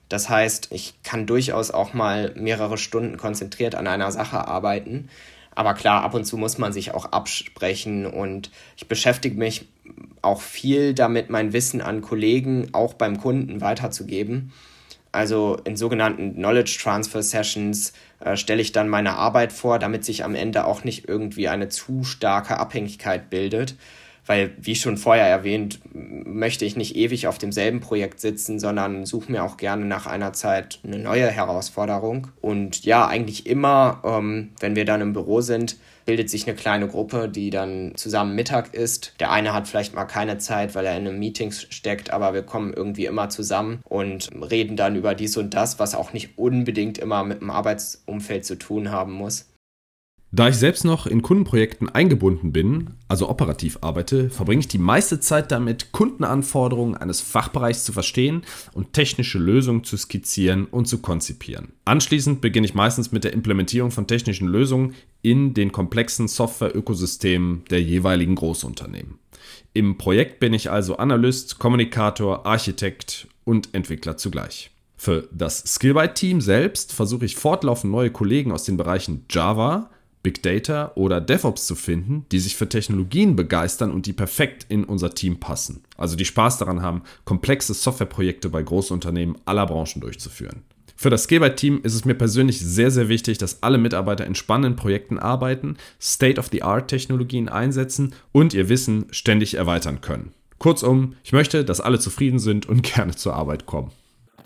Das heißt, ich kann durchaus auch mal mehrere Stunden konzentriert an einer Sache arbeiten. Aber klar, ab und zu muss man sich auch absprechen und ich beschäftige mich auch viel damit, mein Wissen an Kollegen auch beim Kunden weiterzugeben. Also in sogenannten Knowledge Transfer Sessions äh, stelle ich dann meine Arbeit vor, damit sich am Ende auch nicht irgendwie eine zu starke Abhängigkeit bildet. Weil, wie schon vorher erwähnt, möchte ich nicht ewig auf demselben Projekt sitzen, sondern suche mir auch gerne nach einer Zeit eine neue Herausforderung. Und ja, eigentlich immer, ähm, wenn wir dann im Büro sind, bildet sich eine kleine Gruppe, die dann zusammen Mittag isst. Der eine hat vielleicht mal keine Zeit, weil er in einem Meeting steckt, aber wir kommen irgendwie immer zusammen und reden dann über dies und das, was auch nicht unbedingt immer mit dem Arbeitsumfeld zu tun haben muss. Da ich selbst noch in Kundenprojekten eingebunden bin, also operativ arbeite, verbringe ich die meiste Zeit damit, Kundenanforderungen eines Fachbereichs zu verstehen und technische Lösungen zu skizzieren und zu konzipieren. Anschließend beginne ich meistens mit der Implementierung von technischen Lösungen in den komplexen Softwareökosystemen der jeweiligen Großunternehmen. Im Projekt bin ich also Analyst, Kommunikator, Architekt und Entwickler zugleich. Für das Skillbyte-Team selbst versuche ich fortlaufend neue Kollegen aus den Bereichen Java, Big Data oder DevOps zu finden, die sich für Technologien begeistern und die perfekt in unser Team passen. Also die Spaß daran haben, komplexe Softwareprojekte bei Großunternehmen aller Branchen durchzuführen. Für das Skillbyte-Team ist es mir persönlich sehr, sehr wichtig, dass alle Mitarbeiter in spannenden Projekten arbeiten, State-of-the-Art-Technologien einsetzen und ihr Wissen ständig erweitern können. Kurzum, ich möchte, dass alle zufrieden sind und gerne zur Arbeit kommen.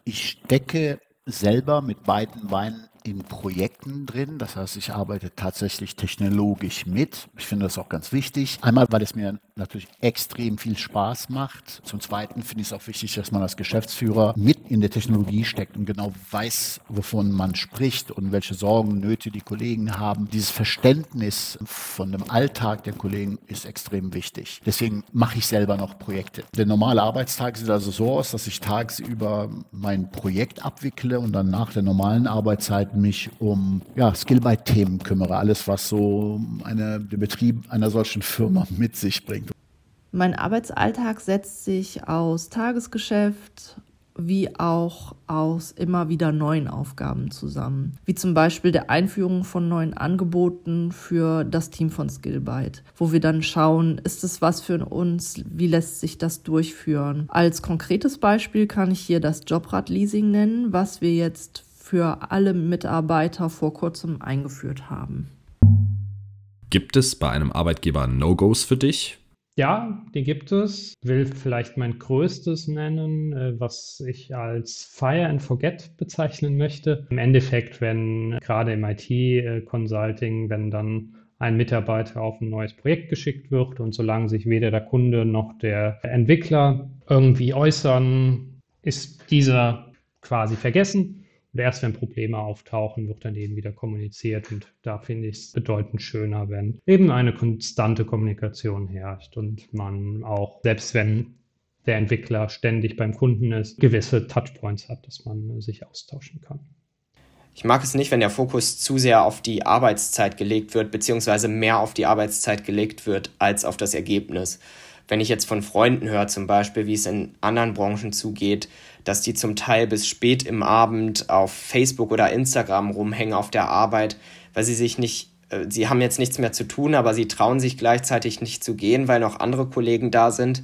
Ich stecke selber mit beiden Beinen in Projekten drin. Das heißt, ich arbeite tatsächlich technologisch mit. Ich finde das auch ganz wichtig. Einmal, weil es mir natürlich extrem viel Spaß macht. Zum Zweiten finde ich es auch wichtig, dass man als Geschäftsführer mit in der Technologie steckt und genau weiß, wovon man spricht und welche Sorgen, Nöte die Kollegen haben. Dieses Verständnis von dem Alltag der Kollegen ist extrem wichtig. Deswegen mache ich selber noch Projekte. Der normale Arbeitstag sieht also so aus, dass ich tagsüber mein Projekt abwickle und dann nach der normalen Arbeitszeit mich um ja, Skillbyte-Themen kümmere, alles, was so eine, der Betrieb einer solchen Firma mit sich bringt. Mein Arbeitsalltag setzt sich aus Tagesgeschäft, wie auch aus immer wieder neuen Aufgaben zusammen, wie zum Beispiel der Einführung von neuen Angeboten für das Team von Skillbyte, wo wir dann schauen, ist es was für uns, wie lässt sich das durchführen. Als konkretes Beispiel kann ich hier das Jobrad-Leasing nennen, was wir jetzt für alle Mitarbeiter vor kurzem eingeführt haben. Gibt es bei einem Arbeitgeber No-Gos für dich? Ja, die gibt es. Ich will vielleicht mein größtes nennen, äh, was ich als Fire and Forget bezeichnen möchte. Im Endeffekt, wenn gerade im IT-Consulting, wenn dann ein Mitarbeiter auf ein neues Projekt geschickt wird und solange sich weder der Kunde noch der Entwickler irgendwie äußern, ist dieser quasi vergessen. Und erst wenn Probleme auftauchen, wird dann eben wieder kommuniziert. Und da finde ich es bedeutend schöner, wenn eben eine konstante Kommunikation herrscht und man auch, selbst wenn der Entwickler ständig beim Kunden ist, gewisse Touchpoints hat, dass man sich austauschen kann. Ich mag es nicht, wenn der Fokus zu sehr auf die Arbeitszeit gelegt wird, beziehungsweise mehr auf die Arbeitszeit gelegt wird als auf das Ergebnis. Wenn ich jetzt von Freunden höre, zum Beispiel, wie es in anderen Branchen zugeht, dass die zum Teil bis spät im Abend auf Facebook oder Instagram rumhängen auf der Arbeit, weil sie sich nicht, äh, sie haben jetzt nichts mehr zu tun, aber sie trauen sich gleichzeitig nicht zu gehen, weil noch andere Kollegen da sind,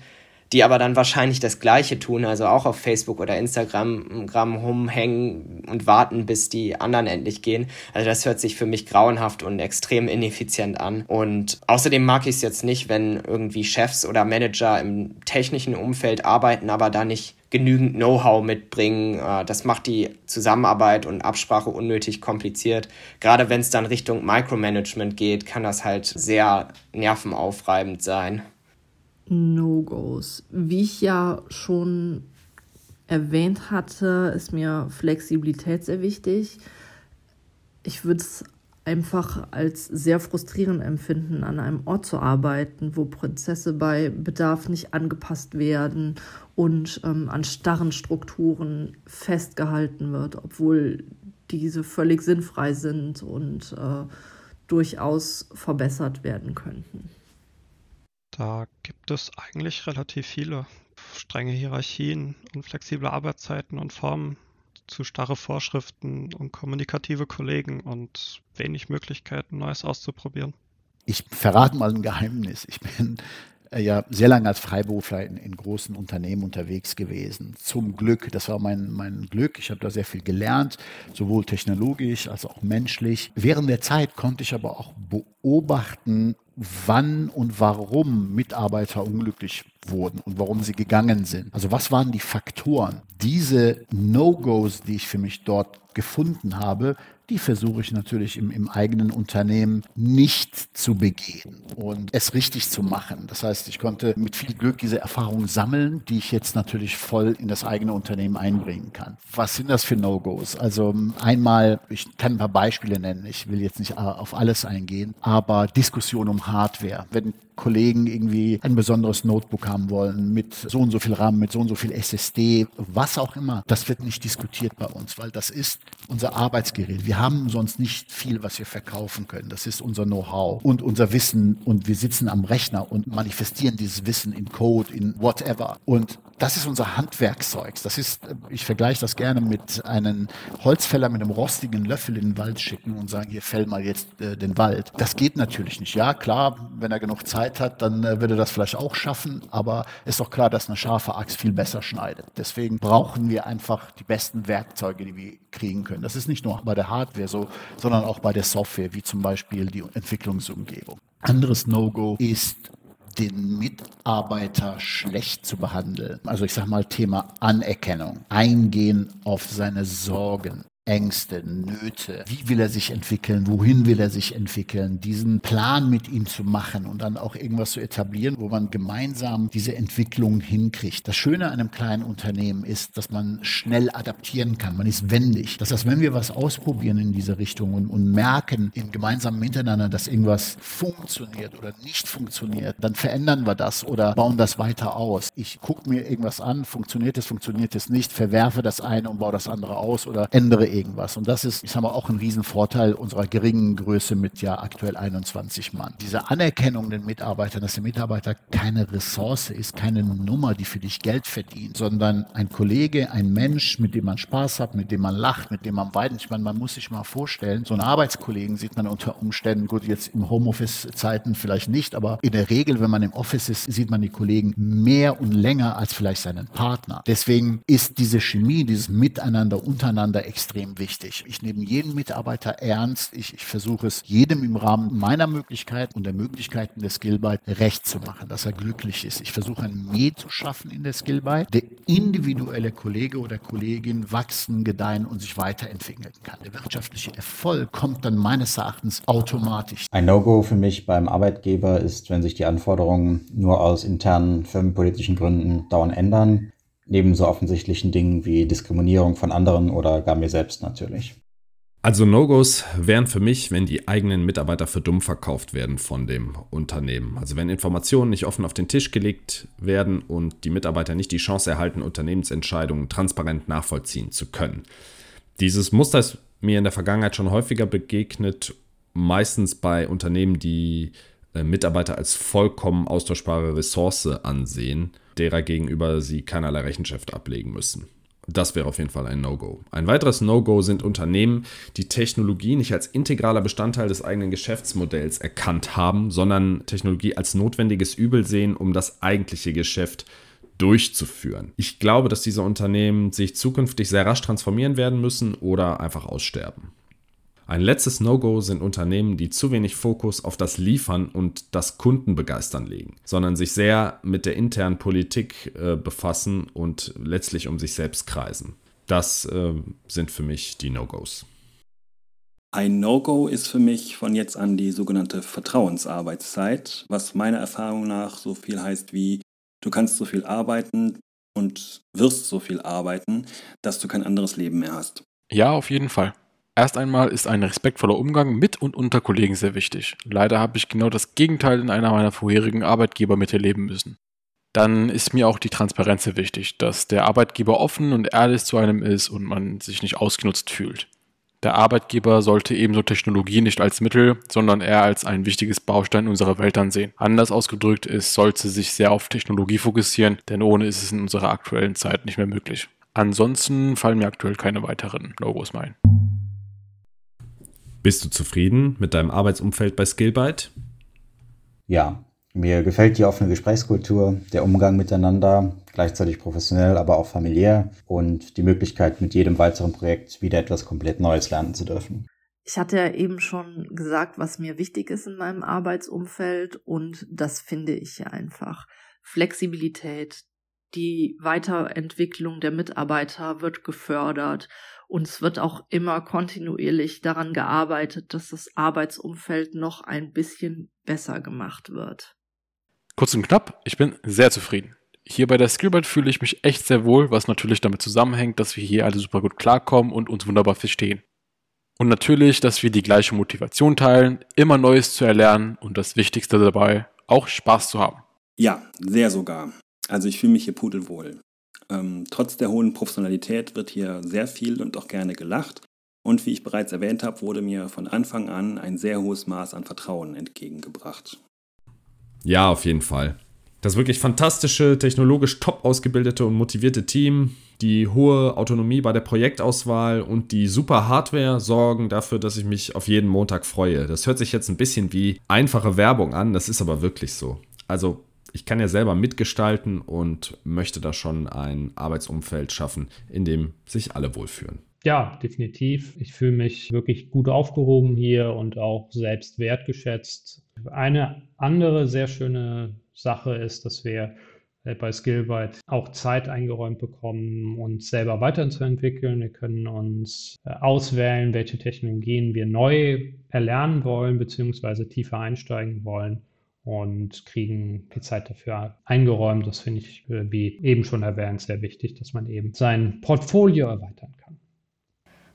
die aber dann wahrscheinlich das Gleiche tun, also auch auf Facebook oder Instagram rumhängen und warten, bis die anderen endlich gehen. Also das hört sich für mich grauenhaft und extrem ineffizient an. Und außerdem mag ich es jetzt nicht, wenn irgendwie Chefs oder Manager im technischen Umfeld arbeiten, aber da nicht genügend Know-how mitbringen. Äh, das macht die Zusammenarbeit und Absprache unnötig kompliziert. Gerade wenn es dann Richtung Micromanagement geht, kann das halt sehr nervenaufreibend sein. No-Gos. Wie ich ja schon erwähnt hatte, ist mir Flexibilität sehr wichtig. Ich würde es einfach als sehr frustrierend empfinden, an einem Ort zu arbeiten, wo Prozesse bei Bedarf nicht angepasst werden und ähm, an starren Strukturen festgehalten wird, obwohl diese völlig sinnfrei sind und äh, durchaus verbessert werden könnten. Da gibt es eigentlich relativ viele strenge Hierarchien und flexible Arbeitszeiten und Formen zu starre Vorschriften und kommunikative Kollegen und wenig Möglichkeiten, Neues auszuprobieren. Ich verrate mal ein Geheimnis. Ich bin äh, ja sehr lange als Freiberufler in, in, großen Unternehmen unterwegs gewesen. Zum Glück, das war mein, mein Glück. Ich habe da sehr viel gelernt, sowohl technologisch als auch menschlich. Während der Zeit konnte ich aber auch beobachten, wann und warum Mitarbeiter unglücklich wurden und warum sie gegangen sind. Also was waren die Faktoren? Diese No-Gos, die ich für mich dort gefunden habe, die versuche ich natürlich im, im eigenen Unternehmen nicht zu begehen und es richtig zu machen. Das heißt, ich konnte mit viel Glück diese Erfahrung sammeln, die ich jetzt natürlich voll in das eigene Unternehmen einbringen kann. Was sind das für No-Gos? Also einmal, ich kann ein paar Beispiele nennen, ich will jetzt nicht auf alles eingehen, aber Diskussion um Hardware. Wenn Kollegen irgendwie ein besonderes Notebook haben wollen mit so und so viel RAM, mit so und so viel SSD, was auch immer. Das wird nicht diskutiert bei uns, weil das ist unser Arbeitsgerät. Wir haben sonst nicht viel, was wir verkaufen können. Das ist unser Know-how und unser Wissen und wir sitzen am Rechner und manifestieren dieses Wissen in Code, in whatever. Und das ist unser Handwerkzeug. Das ist, ich vergleiche das gerne mit einem Holzfäller mit einem rostigen Löffel in den Wald schicken und sagen, hier fäll mal jetzt äh, den Wald. Das geht natürlich nicht. Ja, klar, wenn er genug Zeit hat, dann äh, würde er das vielleicht auch schaffen, aber ist doch klar, dass eine scharfe Axt viel besser schneidet. Deswegen brauchen wir einfach die besten Werkzeuge, die wir kriegen können. Das ist nicht nur bei der Hardware so, sondern auch bei der Software, wie zum Beispiel die Entwicklungsumgebung. Anderes No-Go ist den Mitarbeiter schlecht zu behandeln. Also ich sage mal Thema Anerkennung, eingehen auf seine Sorgen, Ängste, Nöte, wie will er sich entwickeln, wohin will er sich entwickeln, diesen Plan mit ihm zu machen und dann auch irgendwas zu etablieren, wo man gemeinsam diese Entwicklung hinkriegt. Das Schöne an einem kleinen Unternehmen ist, dass man schnell adaptieren kann, man ist wendig. Das heißt, wenn wir was ausprobieren in diese Richtung und, und merken im gemeinsamen Miteinander, dass irgendwas funktioniert oder nicht funktioniert, dann verändern wir das oder bauen das weiter aus. Ich gucke mir irgendwas an, funktioniert es, funktioniert es nicht, verwerfe das eine und baue das andere aus oder ändere irgendwas. Und das ist, ich sage mal, auch ein Riesenvorteil unserer geringen Größe mit ja aktuell 21 Mann. Diese Anerkennung den Mitarbeitern, dass der Mitarbeiter keine Ressource ist, keine Nummer, die für dich Geld verdient, sondern ein Kollege, ein Mensch, mit dem man Spaß hat, mit dem man lacht, mit dem man weint. Ich meine, man muss sich mal vorstellen, so einen Arbeitskollegen sieht man unter Umständen, gut, jetzt im Homeoffice-Zeiten vielleicht nicht, aber in der Regel, wenn man im Office ist, sieht man die Kollegen mehr und länger als vielleicht seinen Partner. Deswegen ist diese Chemie, dieses Miteinander untereinander extrem extrem wichtig. Ich nehme jeden Mitarbeiter ernst. Ich, ich versuche es jedem im Rahmen meiner Möglichkeit und der Möglichkeiten der Skillbyte recht zu machen, dass er glücklich ist. Ich versuche ein Mäh zu schaffen in der Skillbyte, der individuelle Kollege oder Kollegin wachsen, gedeihen und sich weiterentwickeln kann. Der wirtschaftliche Erfolg kommt dann meines Erachtens automatisch. Ein No-Go für mich beim Arbeitgeber ist, wenn sich die Anforderungen nur aus internen firmenpolitischen Gründen dauernd ändern neben so offensichtlichen Dingen wie Diskriminierung von anderen oder gar mir selbst natürlich. Also No-Gos wären für mich, wenn die eigenen Mitarbeiter für dumm verkauft werden von dem Unternehmen. Also wenn Informationen nicht offen auf den Tisch gelegt werden und die Mitarbeiter nicht die Chance erhalten, Unternehmensentscheidungen transparent nachvollziehen zu können. Dieses Muster ist mir in der Vergangenheit schon häufiger begegnet, meistens bei Unternehmen, die äh, Mitarbeiter als vollkommen austauschbare Ressource ansehen derer gegenüber sie keinerlei Rechenschaft ablegen müssen. Das wäre auf jeden Fall ein No-Go. Ein weiteres No-Go sind Unternehmen, die Technologie nicht als integraler Bestandteil des eigenen Geschäftsmodells erkannt haben, sondern Technologie als notwendiges Übel sehen, um das eigentliche Geschäft durchzuführen. Ich glaube, dass diese Unternehmen sich zukünftig sehr rasch transformieren werden müssen oder einfach aussterben. Ein letztes No-Go sind Unternehmen, die zu wenig Fokus auf das Liefern und das Kundenbegeistern legen, sondern sich sehr mit der internen Politik äh, befassen und letztlich um sich selbst kreisen. Das äh, sind für mich die No-Gos. Ein No-Go ist für mich von jetzt an die sogenannte Vertrauensarbeitszeit, was meiner Erfahrung nach so viel heißt wie, du kannst so viel arbeiten und wirst so viel arbeiten, dass du kein anderes Leben mehr hast. Ja, auf jeden Fall. Erst einmal ist ein respektvoller Umgang mit und unter Kollegen sehr wichtig. Leider habe ich genau das Gegenteil in einer meiner vorherigen Arbeitgeber miterleben müssen. Dann ist mir auch die Transparenz sehr wichtig, dass der Arbeitgeber offen und ehrlich zu einem ist und man sich nicht ausgenutzt fühlt. Der Arbeitgeber sollte ebenso Technologie nicht als Mittel, sondern eher als ein wichtiges Baustein unserer Welt ansehen. Anders ausgedrückt, es sollte sich sehr auf Technologie fokussieren, denn ohne ist es in unserer aktuellen Zeit nicht mehr möglich. Ansonsten fallen mir aktuell keine weiteren Logos ein. Bist du zufrieden mit deinem Arbeitsumfeld bei Skillbyte? Ja, mir gefällt die offene Gesprächskultur, der Umgang miteinander, gleichzeitig professionell, aber auch familiär und die Möglichkeit, mit jedem weiteren Projekt wieder etwas komplett Neues lernen zu dürfen. Ich hatte ja eben schon gesagt, was mir wichtig ist in meinem Arbeitsumfeld und das finde ich ja einfach. Flexibilität, die Weiterentwicklung der Mitarbeiter wird gefördert und es wird auch immer kontinuierlich daran gearbeitet, dass das Arbeitsumfeld noch ein bisschen besser gemacht wird. Kurz und knapp, ich bin sehr zufrieden. Hier bei der Skillbyte fühle ich mich echt sehr wohl, was natürlich damit zusammenhängt, dass wir hier alle super gut klarkommen und uns wunderbar verstehen. Und natürlich, dass wir die gleiche Motivation teilen, immer Neues zu erlernen und das Wichtigste dabei, auch Spaß zu haben. Ja, sehr sogar. Also ich fühle mich hier pudelwohl. Ähm, trotz der hohen Professionalität wird hier sehr viel und auch gerne gelacht. Und wie ich bereits erwähnt habe, wurde mir von Anfang an ein sehr hohes Maß an Vertrauen entgegengebracht. Ja, auf jeden Fall. Das wirklich fantastische, technologisch top ausgebildete und motivierte Team, die hohe Autonomie bei der Projektauswahl und die super Hardware sorgen dafür, dass ich mich auf jeden Montag freue. Das hört sich jetzt ein bisschen wie einfache Werbung an, das ist aber wirklich so. Also ich kann ja selber mitgestalten und möchte da schon ein Arbeitsumfeld schaffen, in dem sich alle wohlfühlen. Ja, definitiv. Ich fühle mich wirklich gut aufgehoben hier und auch selbst wertgeschätzt. Eine andere sehr schöne Sache ist, dass wir äh, bei Skillbyte auch Zeit eingeräumt bekommen, uns selber weiterzuentwickeln. Wir können uns äh, auswählen, welche Technologien wir neu erlernen wollen, beziehungsweise tiefer einsteigen wollen und kriegen die Zeit dafür eingeräumt. Das finde ich, äh, wie eben schon erwähnt, sehr wichtig, dass man eben sein Portfolio erweitern kann.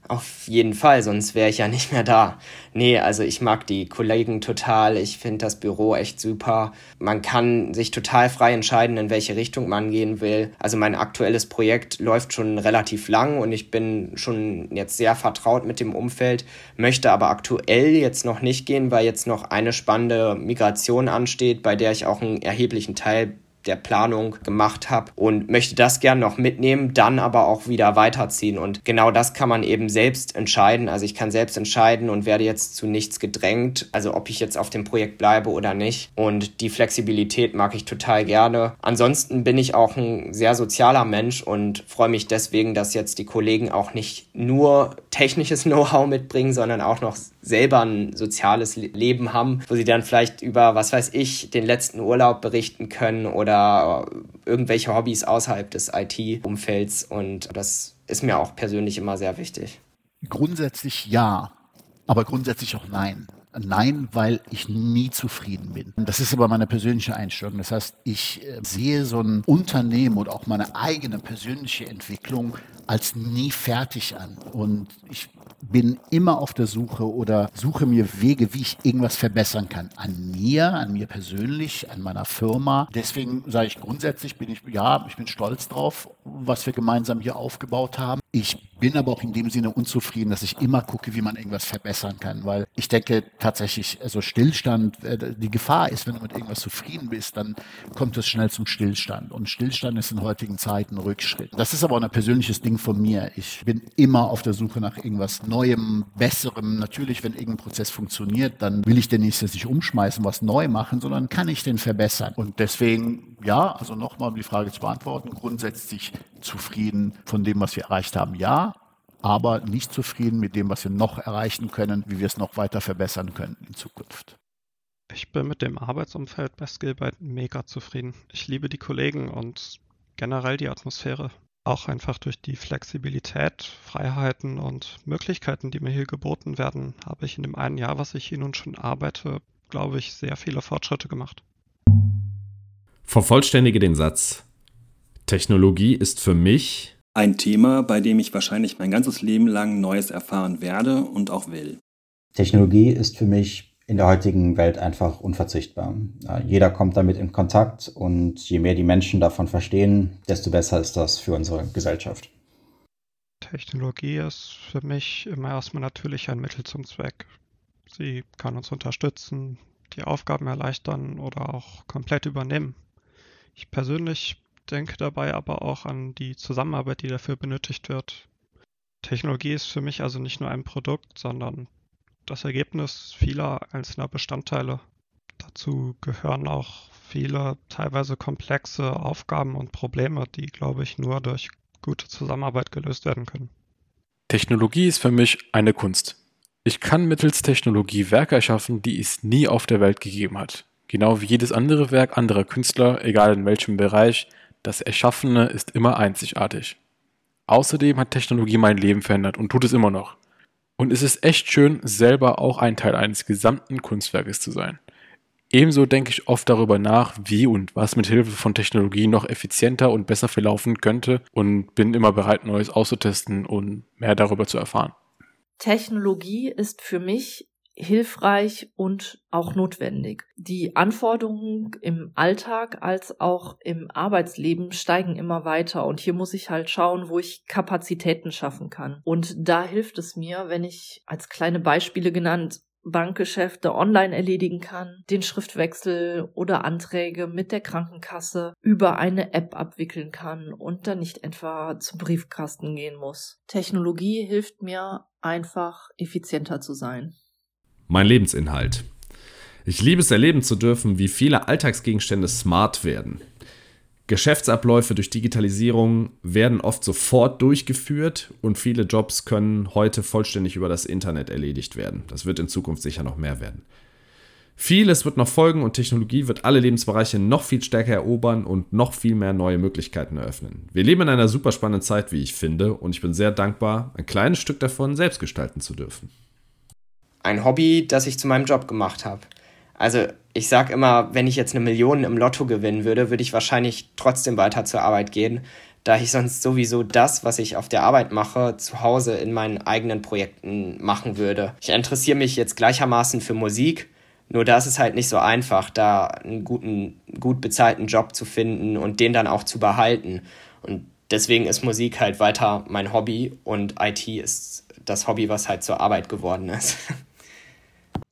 Auf jeden Fall, sonst wäre ich ja nicht mehr da. Nee, also ich mag die Kollegen total. Ich finde das Büro echt super. Man kann sich total frei entscheiden, in welche Richtung man gehen will. Also mein aktuelles Projekt läuft schon relativ lang und ich bin schon jetzt sehr vertraut mit dem Umfeld, möchte aber aktuell jetzt noch nicht gehen, weil jetzt noch eine spannende Migration ansteht, bei der ich auch einen erheblichen Teil der Planung gemacht habe und möchte das gern noch mitnehmen, dann aber auch wieder weiterziehen. Und genau das kann man eben selbst entscheiden. Also ich kann selbst entscheiden und werde jetzt zu nichts gedrängt, also ob ich jetzt auf dem Projekt bleibe oder nicht. Und die Flexibilität mag ich total gerne. Ansonsten bin ich auch ein sehr sozialer Mensch und freue mich deswegen, dass jetzt die Kollegen auch nicht nur technisches Know-how mitbringen, sondern auch noch selber ein soziales Leben haben, wo sie dann vielleicht über, was weiß ich, den letzten Urlaub berichten können oder irgendwelche Hobbys außerhalb des IT-Umfelds. Und das ist mir auch persönlich immer sehr wichtig. Grundsätzlich ja, aber grundsätzlich auch nein. Nein, weil ich nie zufrieden bin. Das ist aber meine persönliche Einstellung. Das heißt, ich äh, sehe so ein Unternehmen oder auch meine eigene persönliche Entwicklung als nie fertig an. Und ich bin immer auf der Suche oder suche mir Wege, wie ich irgendwas verbessern kann. An mir, an mir persönlich, an meiner Firma. Deswegen sage ich grundsätzlich, bin ich, ja, ich bin stolz drauf, was wir gemeinsam hier aufgebaut haben. Ich bin aber auch in dem Sinne unzufrieden, dass ich immer gucke, wie man irgendwas verbessern kann, weil ich denke tatsächlich, also Stillstand, äh, die Gefahr ist, wenn du mit irgendwas zufrieden bist, dann kommt es schnell zum Stillstand und Stillstand ist in heutigen Zeiten Rückschritt. Das ist aber auch ein persönliches Ding von mir. Ich bin immer auf der Suche nach irgendwas Neuem, Besserem. Natürlich, wenn irgendein Prozess funktioniert, dann will ich den nicht sich umschmeißen, was neu machen, sondern kann ich den verbessern. Und deswegen, ja, also nochmal, um die Frage zu beantworten, grundsätzlich zufrieden von dem, was wir erreicht haben, ja aber nicht zufrieden mit dem, was wir noch erreichen können, wie wir es noch weiter verbessern können in Zukunft. Ich bin mit dem Arbeitsumfeld bei Skillbyte mega zufrieden. Ich liebe die Kollegen und generell die Atmosphäre. Auch einfach durch die Flexibilität, Freiheiten und Möglichkeiten, die mir hier geboten werden, habe ich in dem einen Jahr, was ich hier nun schon arbeite, glaube ich, sehr viele Fortschritte gemacht. Vervollständige den Satz. Technologie ist für mich ein Thema, bei dem ich wahrscheinlich mein ganzes Leben lang Neues erfahren werde und auch will. Technologie ist für mich in der heutigen Welt einfach unverzichtbar. Jeder kommt damit in Kontakt und je mehr die Menschen davon verstehen, desto besser ist das für unsere Gesellschaft. Technologie ist für mich immer erstmal natürlich ein Mittel zum Zweck. Sie kann uns unterstützen, die Aufgaben erleichtern oder auch komplett übernehmen. Ich persönlich denke dabei aber auch an die Zusammenarbeit, die dafür benötigt wird. Technologie ist für mich also nicht nur ein Produkt, sondern das Ergebnis vieler einzelner Bestandteile. Dazu gehören auch viele teilweise komplexe Aufgaben und Probleme, die, glaube ich, nur durch gute Zusammenarbeit gelöst werden können. Technologie ist für mich eine Kunst. Ich kann mittels Technologie Werke erschaffen, die es nie auf der Welt gegeben hat. Genau wie jedes andere Werk anderer Künstler, egal in welchem Bereich, das Erschaffene ist immer einzigartig. Außerdem hat Technologie mein Leben verändert und tut es immer noch. Und es ist echt schön, selber auch ein Teil eines gesamten Kunstwerkes zu sein. Ebenso denke ich oft darüber nach, wie und was mit Hilfe von Technologie noch effizienter und besser verlaufen könnte und bin immer bereit, Neues auszutesten und mehr darüber zu erfahren. Technologie ist für mich hilfreich und auch notwendig. Die Anforderungen im Alltag als auch im Arbeitsleben steigen immer weiter und hier muss ich halt schauen, wo ich Kapazitäten schaffen kann. Und da hilft es mir, wenn ich als kleine Beispiele genannt Bankgeschäfte online erledigen kann, den Schriftwechsel oder Anträge mit der Krankenkasse über eine App abwickeln kann und dann nicht etwa zum Briefkasten gehen muss. Technologie hilft mir einfach effizienter zu sein mein Lebensinhalt. Ich liebe es erleben zu dürfen, wie viele Alltagsgegenstände smart werden. Geschäftsabläufe durch Digitalisierung werden oft sofort durchgeführt und viele Jobs können heute vollständig über das Internet erledigt werden. Das wird in Zukunft sicher noch mehr werden. Vieles wird noch folgen und Technologie wird alle Lebensbereiche noch viel stärker erobern und noch viel mehr neue Möglichkeiten eröffnen. Wir leben in einer super spannenden Zeit, wie ich finde, und ich bin sehr dankbar, ein kleines Stück davon selbst gestalten zu dürfen ein Hobby, das ich zu meinem Job gemacht habe. Also ich sage immer, wenn ich jetzt eine Million im Lotto gewinnen würde, würde ich wahrscheinlich trotzdem weiter zur Arbeit gehen, da ich sonst sowieso das, was ich auf der Arbeit mache, zu Hause in meinen eigenen Projekten machen würde. Ich interessiere mich jetzt gleichermaßen für Musik, nur da ist es halt nicht so einfach, da einen guten, gut bezahlten Job zu finden und den dann auch zu behalten. Und deswegen ist Musik halt weiter mein Hobby und IT ist das Hobby, was halt zur Arbeit geworden ist.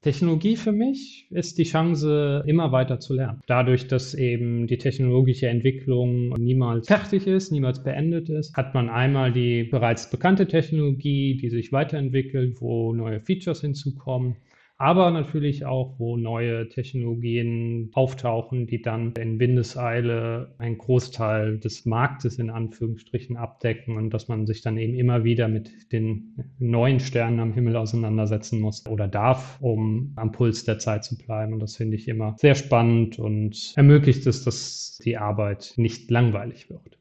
Technologie für mich ist die Chance, immer weiter zu lernen. Dadurch, dass eben die technologische Entwicklung niemals fertig ist, niemals beendet ist, hat man einmal die bereits bekannte Technologie, die sich weiterentwickelt, wo neue Features hinzukommen aber natürlich auch, wo neue Technologien auftauchen, die dann in Windeseile einen Großteil des Marktes in Anführungsstrichen abdecken und dass man sich dann eben immer wieder mit den neuen Sternen am Himmel auseinandersetzen muss oder darf, um am Puls der Zeit zu bleiben. Und das finde ich immer sehr spannend und ermöglicht es, dass die Arbeit nicht langweilig wird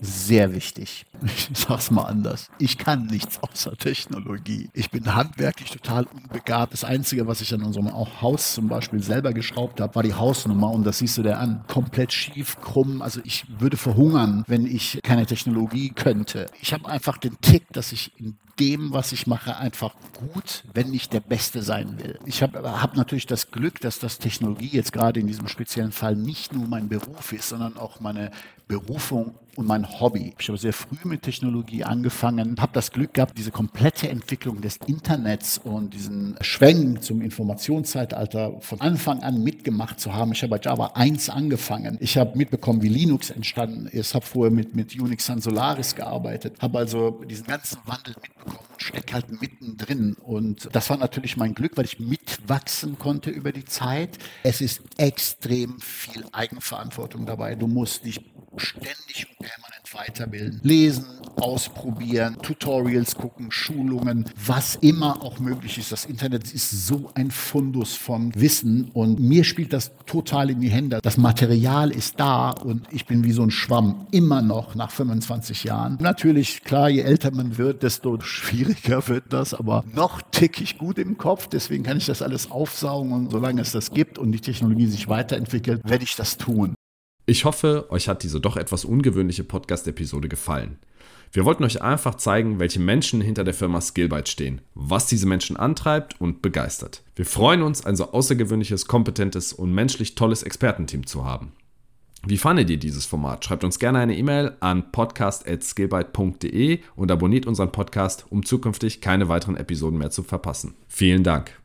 sehr wichtig. Ich sag's mal anders. Ich kann nichts außer Technologie. Ich bin handwerklich total unbegabt. Das Einzige, was ich an unserem Haus zum Beispiel selber geschraubt habe, war die Hausnummer und das siehst du dir an. Komplett schief, krumm. Also ich würde verhungern, wenn ich keine Technologie könnte. Ich habe einfach den Tick, dass ich in dem, was ich mache, einfach gut, wenn nicht der Beste sein will. Ich habe hab natürlich das Glück, dass das Technologie jetzt gerade in diesem speziellen Fall nicht nur mein Beruf ist, sondern auch meine Berufung und mein Hobby. Ich habe sehr früh mit Technologie angefangen, habe das Glück gehabt, diese komplette Entwicklung des Internets und diesen Schwenk zum Informationszeitalter von Anfang an mitgemacht zu haben. Ich habe bei Java 1 angefangen. Ich habe mitbekommen, wie Linux entstanden ist, habe vorher mit, mit Unix und Solaris gearbeitet, habe also diesen ganzen Wandel mitbekommen und stecke halt mittendrin. Und das war natürlich mein Glück, weil ich mitwachsen konnte über die Zeit. Es ist extrem viel Eigenverantwortung dabei. Du musst dich ständig und permanent weiterbilden. Lesen, ausprobieren, Tutorials gucken, Schulungen, was immer auch möglich ist. Das Internet ist so ein Fundus von Wissen und mir spielt das total in die Hände. Das Material ist da und ich bin wie so ein Schwamm immer noch nach 25 Jahren. Natürlich, klar, je älter man wird, desto schwieriger wird das, aber noch tick ich gut im Kopf, deswegen kann ich das alles aufsaugen und solange es das gibt und die Technologie sich weiterentwickelt, werde ich das tun. Ich hoffe, euch hat diese doch etwas ungewöhnliche Podcast-Episode gefallen. Wir wollten euch einfach zeigen, welche Menschen hinter der Firma Skillbyte stehen, was diese Menschen antreibt und begeistert. Wir freuen uns, ein so außergewöhnliches, kompetentes und menschlich tolles Expertenteam zu haben. Wie fandet ihr dieses Format? Schreibt uns gerne eine E-Mail an podcast.skillbyte.de und abonniert unseren Podcast, um zukünftig keine weiteren Episoden mehr zu verpassen. Vielen Dank.